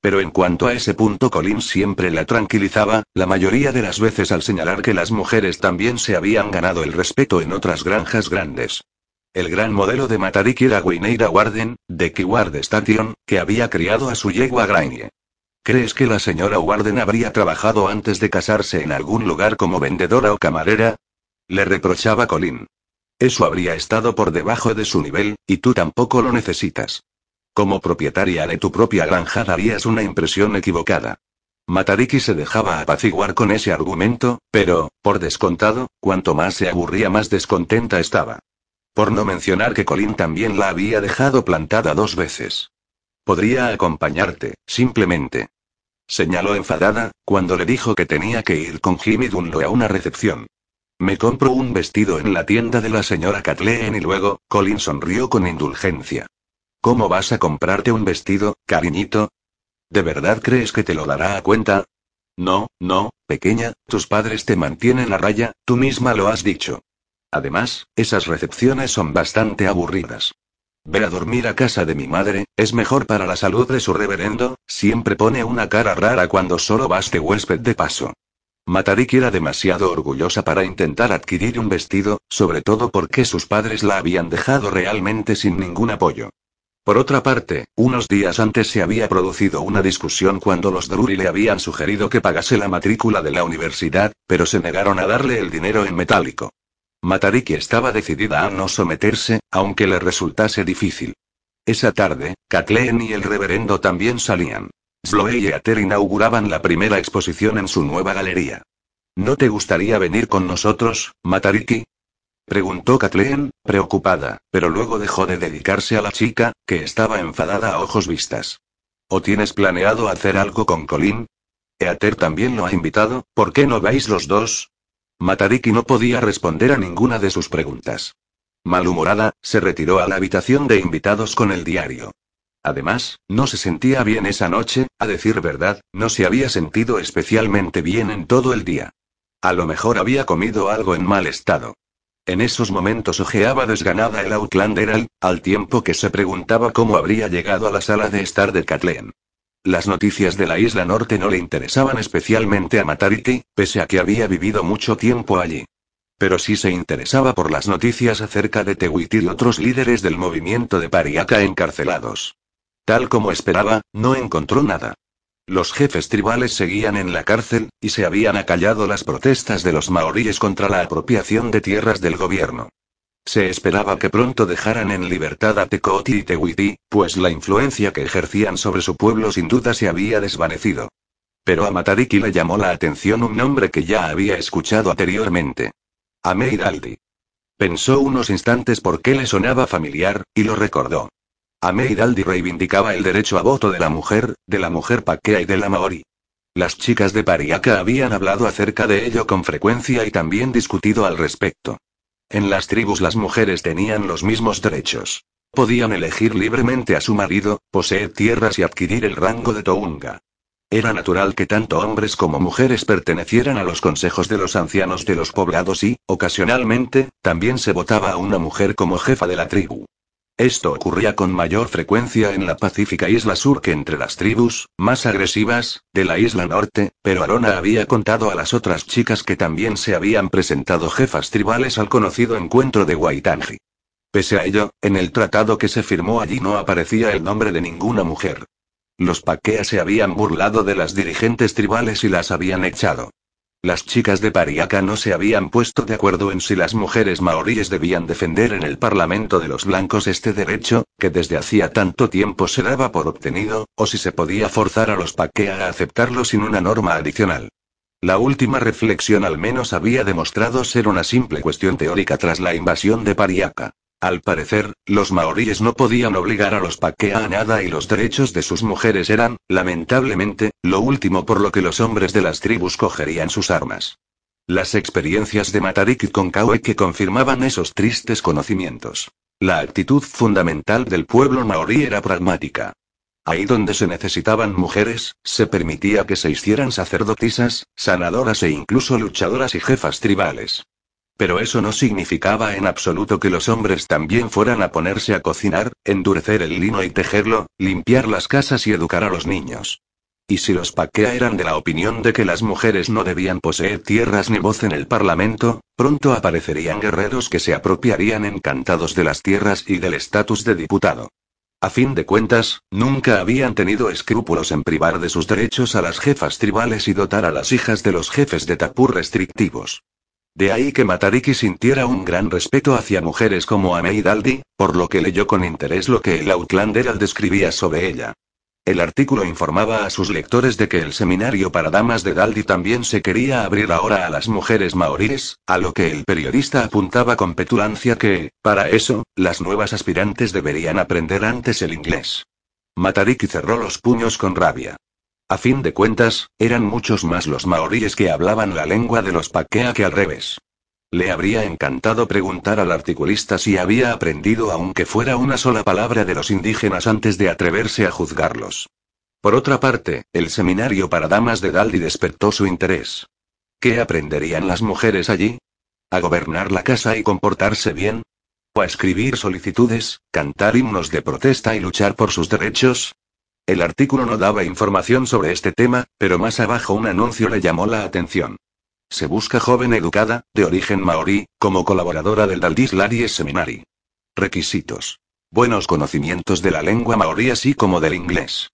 Pero en cuanto a ese punto Colin siempre la tranquilizaba, la mayoría de las veces al señalar que las mujeres también se habían ganado el respeto en otras granjas grandes. El gran modelo de Matariki era Guineira Warden, de Keyward Station, que había criado a su yegua Grainge. ¿Crees que la señora Warden habría trabajado antes de casarse en algún lugar como vendedora o camarera? Le reprochaba Colin. Eso habría estado por debajo de su nivel, y tú tampoco lo necesitas. Como propietaria de tu propia granja darías una impresión equivocada. Matariki se dejaba apaciguar con ese argumento, pero, por descontado, cuanto más se aburría más descontenta estaba. Por no mencionar que Colin también la había dejado plantada dos veces. Podría acompañarte, simplemente. Señaló enfadada, cuando le dijo que tenía que ir con Jimmy Dunlo a una recepción. Me compro un vestido en la tienda de la señora Kathleen y luego, Colin sonrió con indulgencia. ¿Cómo vas a comprarte un vestido, cariñito? ¿De verdad crees que te lo dará a cuenta? No, no, pequeña, tus padres te mantienen a raya, tú misma lo has dicho. Además, esas recepciones son bastante aburridas. Ve a dormir a casa de mi madre, es mejor para la salud de su reverendo, siempre pone una cara rara cuando solo vas de huésped de paso. Matariki era demasiado orgullosa para intentar adquirir un vestido, sobre todo porque sus padres la habían dejado realmente sin ningún apoyo. Por otra parte, unos días antes se había producido una discusión cuando los Drury le habían sugerido que pagase la matrícula de la universidad, pero se negaron a darle el dinero en metálico. Matariki estaba decidida a no someterse, aunque le resultase difícil. Esa tarde, Kathleen y el reverendo también salían. Sloey y Ater inauguraban la primera exposición en su nueva galería. ¿No te gustaría venir con nosotros, Matariki? Preguntó Kathleen, preocupada, pero luego dejó de dedicarse a la chica, que estaba enfadada a ojos vistas. ¿O tienes planeado hacer algo con Colin? Eater también lo ha invitado, ¿por qué no vais los dos? Matariki no podía responder a ninguna de sus preguntas. Malhumorada, se retiró a la habitación de invitados con el diario. Además, no se sentía bien esa noche, a decir verdad, no se había sentido especialmente bien en todo el día. A lo mejor había comido algo en mal estado. En esos momentos ojeaba desganada el Outland Herald, al tiempo que se preguntaba cómo habría llegado a la sala de estar de Kathleen. Las noticias de la isla norte no le interesaban especialmente a Matariki, pese a que había vivido mucho tiempo allí. Pero sí se interesaba por las noticias acerca de Tewiti y otros líderes del movimiento de Pariaca encarcelados. Tal como esperaba, no encontró nada. Los jefes tribales seguían en la cárcel, y se habían acallado las protestas de los maoríes contra la apropiación de tierras del gobierno. Se esperaba que pronto dejaran en libertad a Tecoti y Tewiti, pues la influencia que ejercían sobre su pueblo sin duda se había desvanecido. Pero a Matariki le llamó la atención un nombre que ya había escuchado anteriormente. Ameir Aldi. Pensó unos instantes por qué le sonaba familiar, y lo recordó. Ameidaldi reivindicaba el derecho a voto de la mujer, de la mujer paquea y de la maori. Las chicas de Pariaca habían hablado acerca de ello con frecuencia y también discutido al respecto. En las tribus las mujeres tenían los mismos derechos. podían elegir libremente a su marido, poseer tierras y adquirir el rango de Tounga. Era natural que tanto hombres como mujeres pertenecieran a los consejos de los ancianos de los poblados y, ocasionalmente, también se votaba a una mujer como jefa de la tribu. Esto ocurría con mayor frecuencia en la pacífica isla sur que entre las tribus, más agresivas, de la isla norte, pero Arona había contado a las otras chicas que también se habían presentado jefas tribales al conocido encuentro de Waitangi. Pese a ello, en el tratado que se firmó allí no aparecía el nombre de ninguna mujer. Los Paquea se habían burlado de las dirigentes tribales y las habían echado. Las chicas de Pariaca no se habían puesto de acuerdo en si las mujeres maoríes debían defender en el Parlamento de los blancos este derecho, que desde hacía tanto tiempo se daba por obtenido, o si se podía forzar a los Paquea a aceptarlo sin una norma adicional. La última reflexión al menos había demostrado ser una simple cuestión teórica tras la invasión de Pariaca. Al parecer, los maoríes no podían obligar a los paquea a nada y los derechos de sus mujeres eran, lamentablemente, lo último por lo que los hombres de las tribus cogerían sus armas. Las experiencias de Matarik con que confirmaban esos tristes conocimientos. La actitud fundamental del pueblo maorí era pragmática. Ahí donde se necesitaban mujeres, se permitía que se hicieran sacerdotisas, sanadoras e incluso luchadoras y jefas tribales. Pero eso no significaba en absoluto que los hombres también fueran a ponerse a cocinar, endurecer el lino y tejerlo, limpiar las casas y educar a los niños. Y si los Paquea eran de la opinión de que las mujeres no debían poseer tierras ni voz en el Parlamento, pronto aparecerían guerreros que se apropiarían encantados de las tierras y del estatus de diputado. A fin de cuentas, nunca habían tenido escrúpulos en privar de sus derechos a las jefas tribales y dotar a las hijas de los jefes de Tapur restrictivos. De ahí que Matariki sintiera un gran respeto hacia mujeres como Amei Daldi, por lo que leyó con interés lo que el Outlander describía sobre ella. El artículo informaba a sus lectores de que el seminario para damas de Daldi también se quería abrir ahora a las mujeres maoríes, a lo que el periodista apuntaba con petulancia que, para eso, las nuevas aspirantes deberían aprender antes el inglés. Matariki cerró los puños con rabia. A fin de cuentas, eran muchos más los maoríes que hablaban la lengua de los paquea que al revés. Le habría encantado preguntar al articulista si había aprendido aunque fuera una sola palabra de los indígenas antes de atreverse a juzgarlos. Por otra parte, el seminario para damas de Daldi despertó su interés. ¿Qué aprenderían las mujeres allí? ¿A gobernar la casa y comportarse bien? ¿O a escribir solicitudes, cantar himnos de protesta y luchar por sus derechos? El artículo no daba información sobre este tema, pero más abajo un anuncio le llamó la atención. Se busca joven educada, de origen maorí, como colaboradora del Daldis Laries Seminary. Requisitos. Buenos conocimientos de la lengua maorí así como del inglés.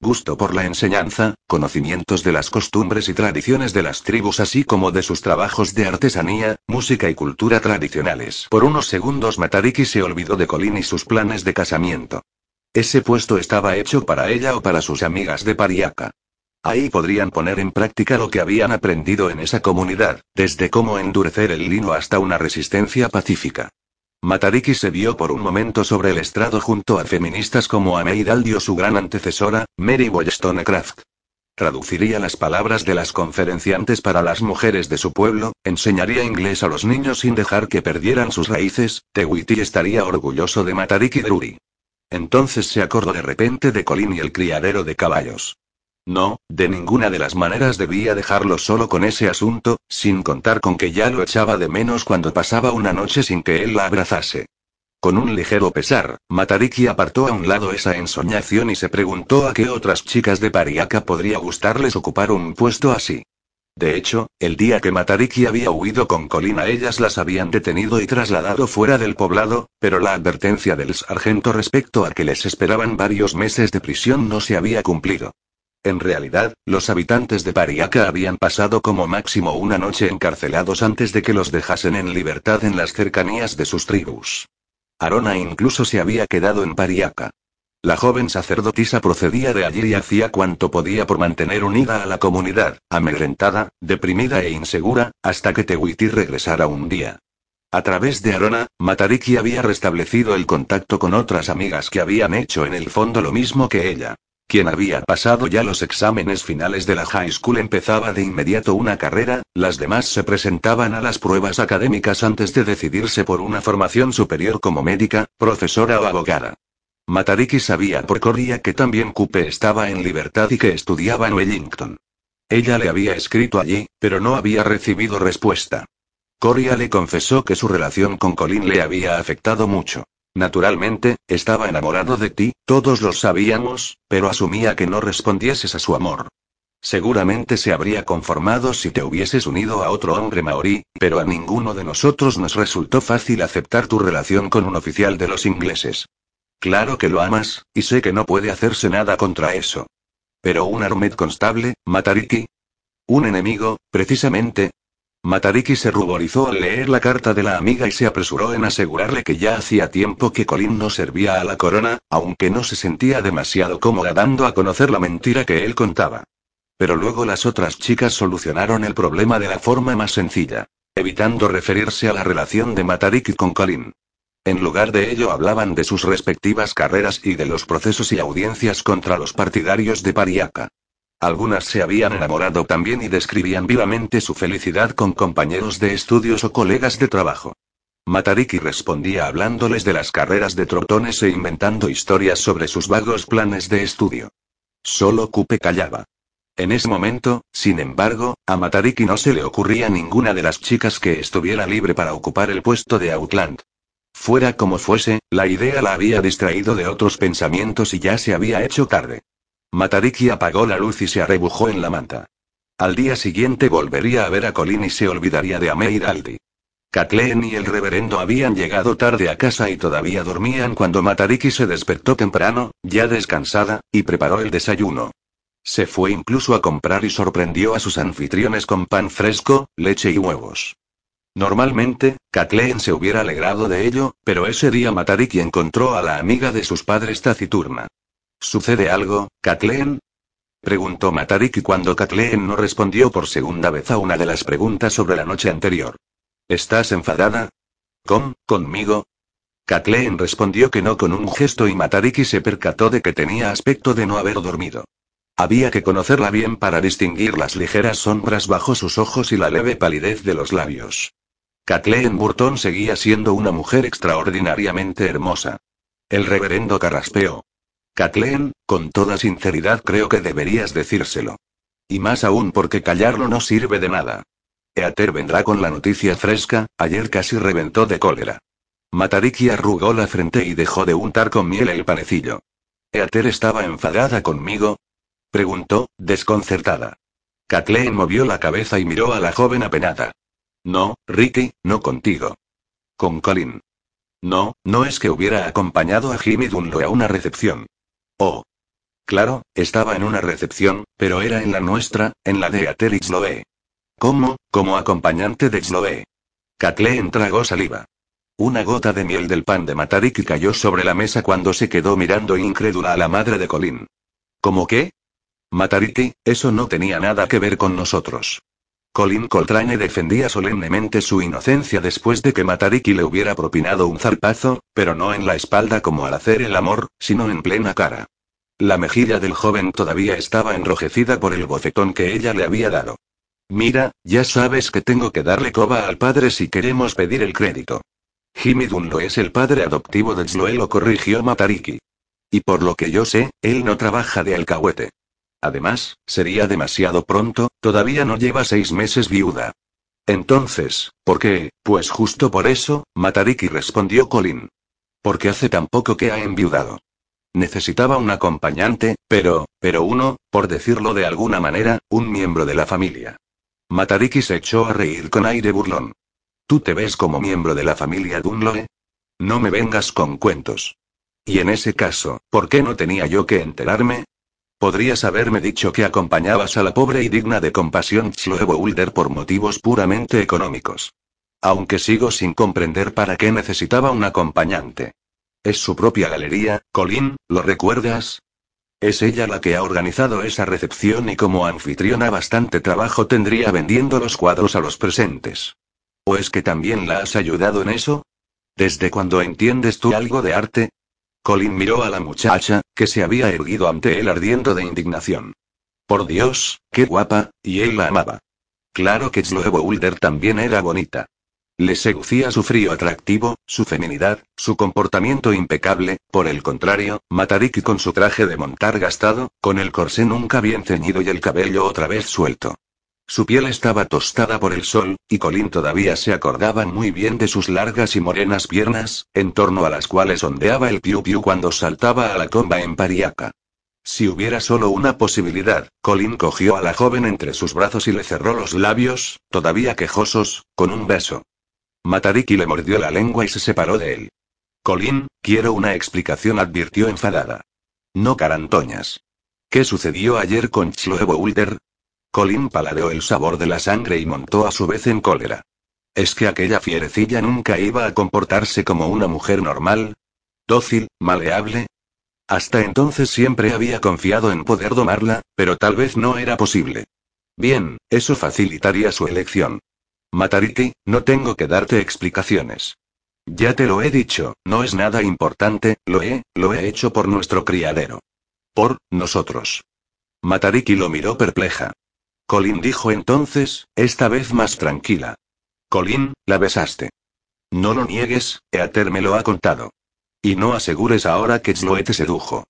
Gusto por la enseñanza, conocimientos de las costumbres y tradiciones de las tribus así como de sus trabajos de artesanía, música y cultura tradicionales. Por unos segundos Matariki se olvidó de Colin y sus planes de casamiento. Ese puesto estaba hecho para ella o para sus amigas de Pariaca. Ahí podrían poner en práctica lo que habían aprendido en esa comunidad, desde cómo endurecer el lino hasta una resistencia pacífica. Matariki se vio por un momento sobre el estrado junto a feministas como Ameid o su gran antecesora, Mary Wollstonecraft. Traduciría las palabras de las conferenciantes para las mujeres de su pueblo, enseñaría inglés a los niños sin dejar que perdieran sus raíces, Tewiti estaría orgulloso de Matariki Druri. Entonces se acordó de repente de Colin y el criadero de caballos. No, de ninguna de las maneras debía dejarlo solo con ese asunto, sin contar con que ya lo echaba de menos cuando pasaba una noche sin que él la abrazase. Con un ligero pesar, Matariki apartó a un lado esa ensoñación y se preguntó a qué otras chicas de Pariaca podría gustarles ocupar un puesto así. De hecho, el día que Matariki había huido con Colina ellas las habían detenido y trasladado fuera del poblado, pero la advertencia del sargento respecto a que les esperaban varios meses de prisión no se había cumplido. En realidad, los habitantes de Pariaca habían pasado como máximo una noche encarcelados antes de que los dejasen en libertad en las cercanías de sus tribus. Arona incluso se había quedado en Pariaca. La joven sacerdotisa procedía de allí y hacía cuanto podía por mantener unida a la comunidad, amedrentada, deprimida e insegura, hasta que Tewiti regresara un día. A través de Arona, Matariki había restablecido el contacto con otras amigas que habían hecho en el fondo lo mismo que ella. quien había pasado ya los exámenes finales de la high school empezaba de inmediato una carrera, las demás se presentaban a las pruebas académicas antes de decidirse por una formación superior como médica, profesora o abogada. Matariki sabía por Coria que también Coupe estaba en libertad y que estudiaba en Wellington. Ella le había escrito allí, pero no había recibido respuesta. Coria le confesó que su relación con Colin le había afectado mucho. Naturalmente, estaba enamorado de ti, todos lo sabíamos, pero asumía que no respondieses a su amor. Seguramente se habría conformado si te hubieses unido a otro hombre maorí, pero a ninguno de nosotros nos resultó fácil aceptar tu relación con un oficial de los ingleses. Claro que lo amas, y sé que no puede hacerse nada contra eso. Pero un Armed constable, Matariki. Un enemigo, precisamente, Matariki se ruborizó al leer la carta de la amiga y se apresuró en asegurarle que ya hacía tiempo que Colin no servía a la corona, aunque no se sentía demasiado cómoda dando a conocer la mentira que él contaba. Pero luego las otras chicas solucionaron el problema de la forma más sencilla, evitando referirse a la relación de Matariki con Colin. En lugar de ello hablaban de sus respectivas carreras y de los procesos y audiencias contra los partidarios de Pariaca. Algunas se habían enamorado también y describían vivamente su felicidad con compañeros de estudios o colegas de trabajo. Matariki respondía hablándoles de las carreras de trotones e inventando historias sobre sus vagos planes de estudio. Solo Kupe callaba. En ese momento, sin embargo, a Matariki no se le ocurría ninguna de las chicas que estuviera libre para ocupar el puesto de Outland. Fuera como fuese, la idea la había distraído de otros pensamientos y ya se había hecho tarde. Matariki apagó la luz y se arrebujó en la manta. Al día siguiente volvería a ver a Colin y se olvidaría de Ameir Aldi. Kathleen y el reverendo habían llegado tarde a casa y todavía dormían cuando Matariki se despertó temprano, ya descansada, y preparó el desayuno. Se fue incluso a comprar y sorprendió a sus anfitriones con pan fresco, leche y huevos. Normalmente, Kathleen se hubiera alegrado de ello, pero ese día Matariki encontró a la amiga de sus padres taciturna. ¿Sucede algo, Kathleen? Preguntó Matariki cuando Kathleen no respondió por segunda vez a una de las preguntas sobre la noche anterior. ¿Estás enfadada? ¿Con, conmigo? Kathleen respondió que no con un gesto y Matariki se percató de que tenía aspecto de no haber dormido. Había que conocerla bien para distinguir las ligeras sombras bajo sus ojos y la leve palidez de los labios. Kathleen Burton seguía siendo una mujer extraordinariamente hermosa. El reverendo carraspeó. Kathleen, con toda sinceridad creo que deberías decírselo. Y más aún porque callarlo no sirve de nada. Eater vendrá con la noticia fresca, ayer casi reventó de cólera. Matariki arrugó la frente y dejó de untar con miel el panecillo. ¿Eater estaba enfadada conmigo? Preguntó, desconcertada. Kathleen movió la cabeza y miró a la joven apenada. No, Ricky, no contigo. Con Colin. No, no es que hubiera acompañado a Jimmy Dunlo a una recepción. Oh. Claro, estaba en una recepción, pero era en la nuestra, en la de Aterix Loe. ¿Cómo, como acompañante de Xloe? Kathleen tragó saliva. Una gota de miel del pan de Matariki cayó sobre la mesa cuando se quedó mirando incrédula a la madre de Colin. ¿Cómo qué? Matariki, eso no tenía nada que ver con nosotros. Colin Coltrane defendía solemnemente su inocencia después de que Matariki le hubiera propinado un zarpazo, pero no en la espalda como al hacer el amor, sino en plena cara. La mejilla del joven todavía estaba enrojecida por el bofetón que ella le había dado. Mira, ya sabes que tengo que darle coba al padre si queremos pedir el crédito. Jimmy Dunlo es el padre adoptivo de Sloe, lo corrigió Matariki. Y por lo que yo sé, él no trabaja de alcahuete. Además, sería demasiado pronto, todavía no lleva seis meses viuda. Entonces, ¿por qué? Pues justo por eso, Matariki respondió Colin. Porque hace tan poco que ha enviudado. Necesitaba un acompañante, pero, pero uno, por decirlo de alguna manera, un miembro de la familia. Matariki se echó a reír con aire burlón. ¿Tú te ves como miembro de la familia Dunloe? No me vengas con cuentos. Y en ese caso, ¿por qué no tenía yo que enterarme? Podrías haberme dicho que acompañabas a la pobre y digna de compasión Chloe Boulder por motivos puramente económicos. Aunque sigo sin comprender para qué necesitaba un acompañante. Es su propia galería, Colin, ¿lo recuerdas? Es ella la que ha organizado esa recepción y como anfitriona bastante trabajo tendría vendiendo los cuadros a los presentes. ¿O es que también la has ayudado en eso? ¿Desde cuando entiendes tú algo de arte? Colin miró a la muchacha, que se había erguido ante él ardiendo de indignación. Por Dios, qué guapa, y él la amaba. Claro que Chloe Boulder también era bonita. Le seducía su frío atractivo, su feminidad, su comportamiento impecable, por el contrario, Matariki con su traje de montar gastado, con el corsé nunca bien ceñido y el cabello otra vez suelto. Su piel estaba tostada por el sol, y Colin todavía se acordaba muy bien de sus largas y morenas piernas, en torno a las cuales ondeaba el piu piu cuando saltaba a la comba en Pariaca. Si hubiera solo una posibilidad, Colin cogió a la joven entre sus brazos y le cerró los labios, todavía quejosos, con un beso. Matariki le mordió la lengua y se separó de él. Colin, quiero una explicación, advirtió enfadada. No carantoñas. ¿Qué sucedió ayer con Chloe Boulder? Colin paladeó el sabor de la sangre y montó a su vez en cólera. ¿Es que aquella fierecilla nunca iba a comportarse como una mujer normal? Dócil, maleable. Hasta entonces siempre había confiado en poder domarla, pero tal vez no era posible. Bien, eso facilitaría su elección. Matariki, no tengo que darte explicaciones. Ya te lo he dicho, no es nada importante, lo he, lo he hecho por nuestro criadero. Por, nosotros. Matariki lo miró perpleja. Colin dijo entonces, esta vez más tranquila. Colin, la besaste. No lo niegues, Eater me lo ha contado. Y no asegures ahora que Chloe te sedujo.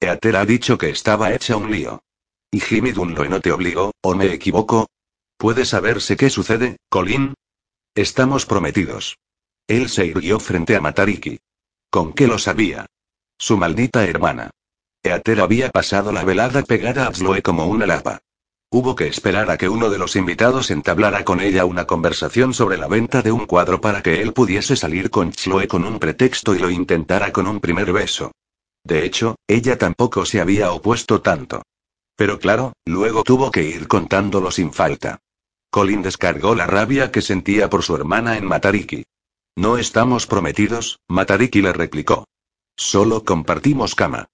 Eater ha dicho que estaba hecha un lío. ¿Y Jimmy Dunloe no te obligó, o me equivoco? ¿Puede saberse qué sucede, Colin? Estamos prometidos. Él se irguió frente a Matariki. ¿Con qué lo sabía? Su maldita hermana. Eater había pasado la velada pegada a Chloe como una lapa. Hubo que esperar a que uno de los invitados entablara con ella una conversación sobre la venta de un cuadro para que él pudiese salir con Chloe con un pretexto y lo intentara con un primer beso. De hecho, ella tampoco se había opuesto tanto. Pero claro, luego tuvo que ir contándolo sin falta. Colin descargó la rabia que sentía por su hermana en Matariki. No estamos prometidos, Matariki le replicó. Solo compartimos cama.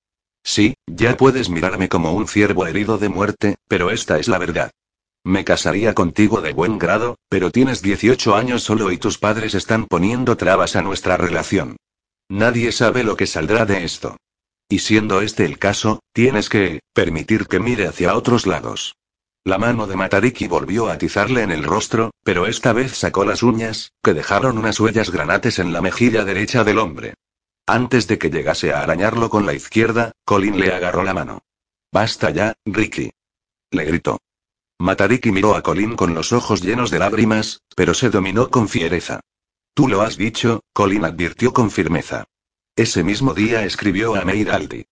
Sí, ya puedes mirarme como un ciervo herido de muerte, pero esta es la verdad. Me casaría contigo de buen grado, pero tienes 18 años solo y tus padres están poniendo trabas a nuestra relación. Nadie sabe lo que saldrá de esto. Y siendo este el caso, tienes que, permitir que mire hacia otros lados. La mano de Matariki volvió a atizarle en el rostro, pero esta vez sacó las uñas, que dejaron unas huellas granates en la mejilla derecha del hombre. Antes de que llegase a arañarlo con la izquierda, Colin le agarró la mano. Basta ya, Ricky. Le gritó. Matariki miró a Colin con los ojos llenos de lágrimas, pero se dominó con fiereza. Tú lo has dicho, Colin advirtió con firmeza. Ese mismo día escribió a Meiraldi.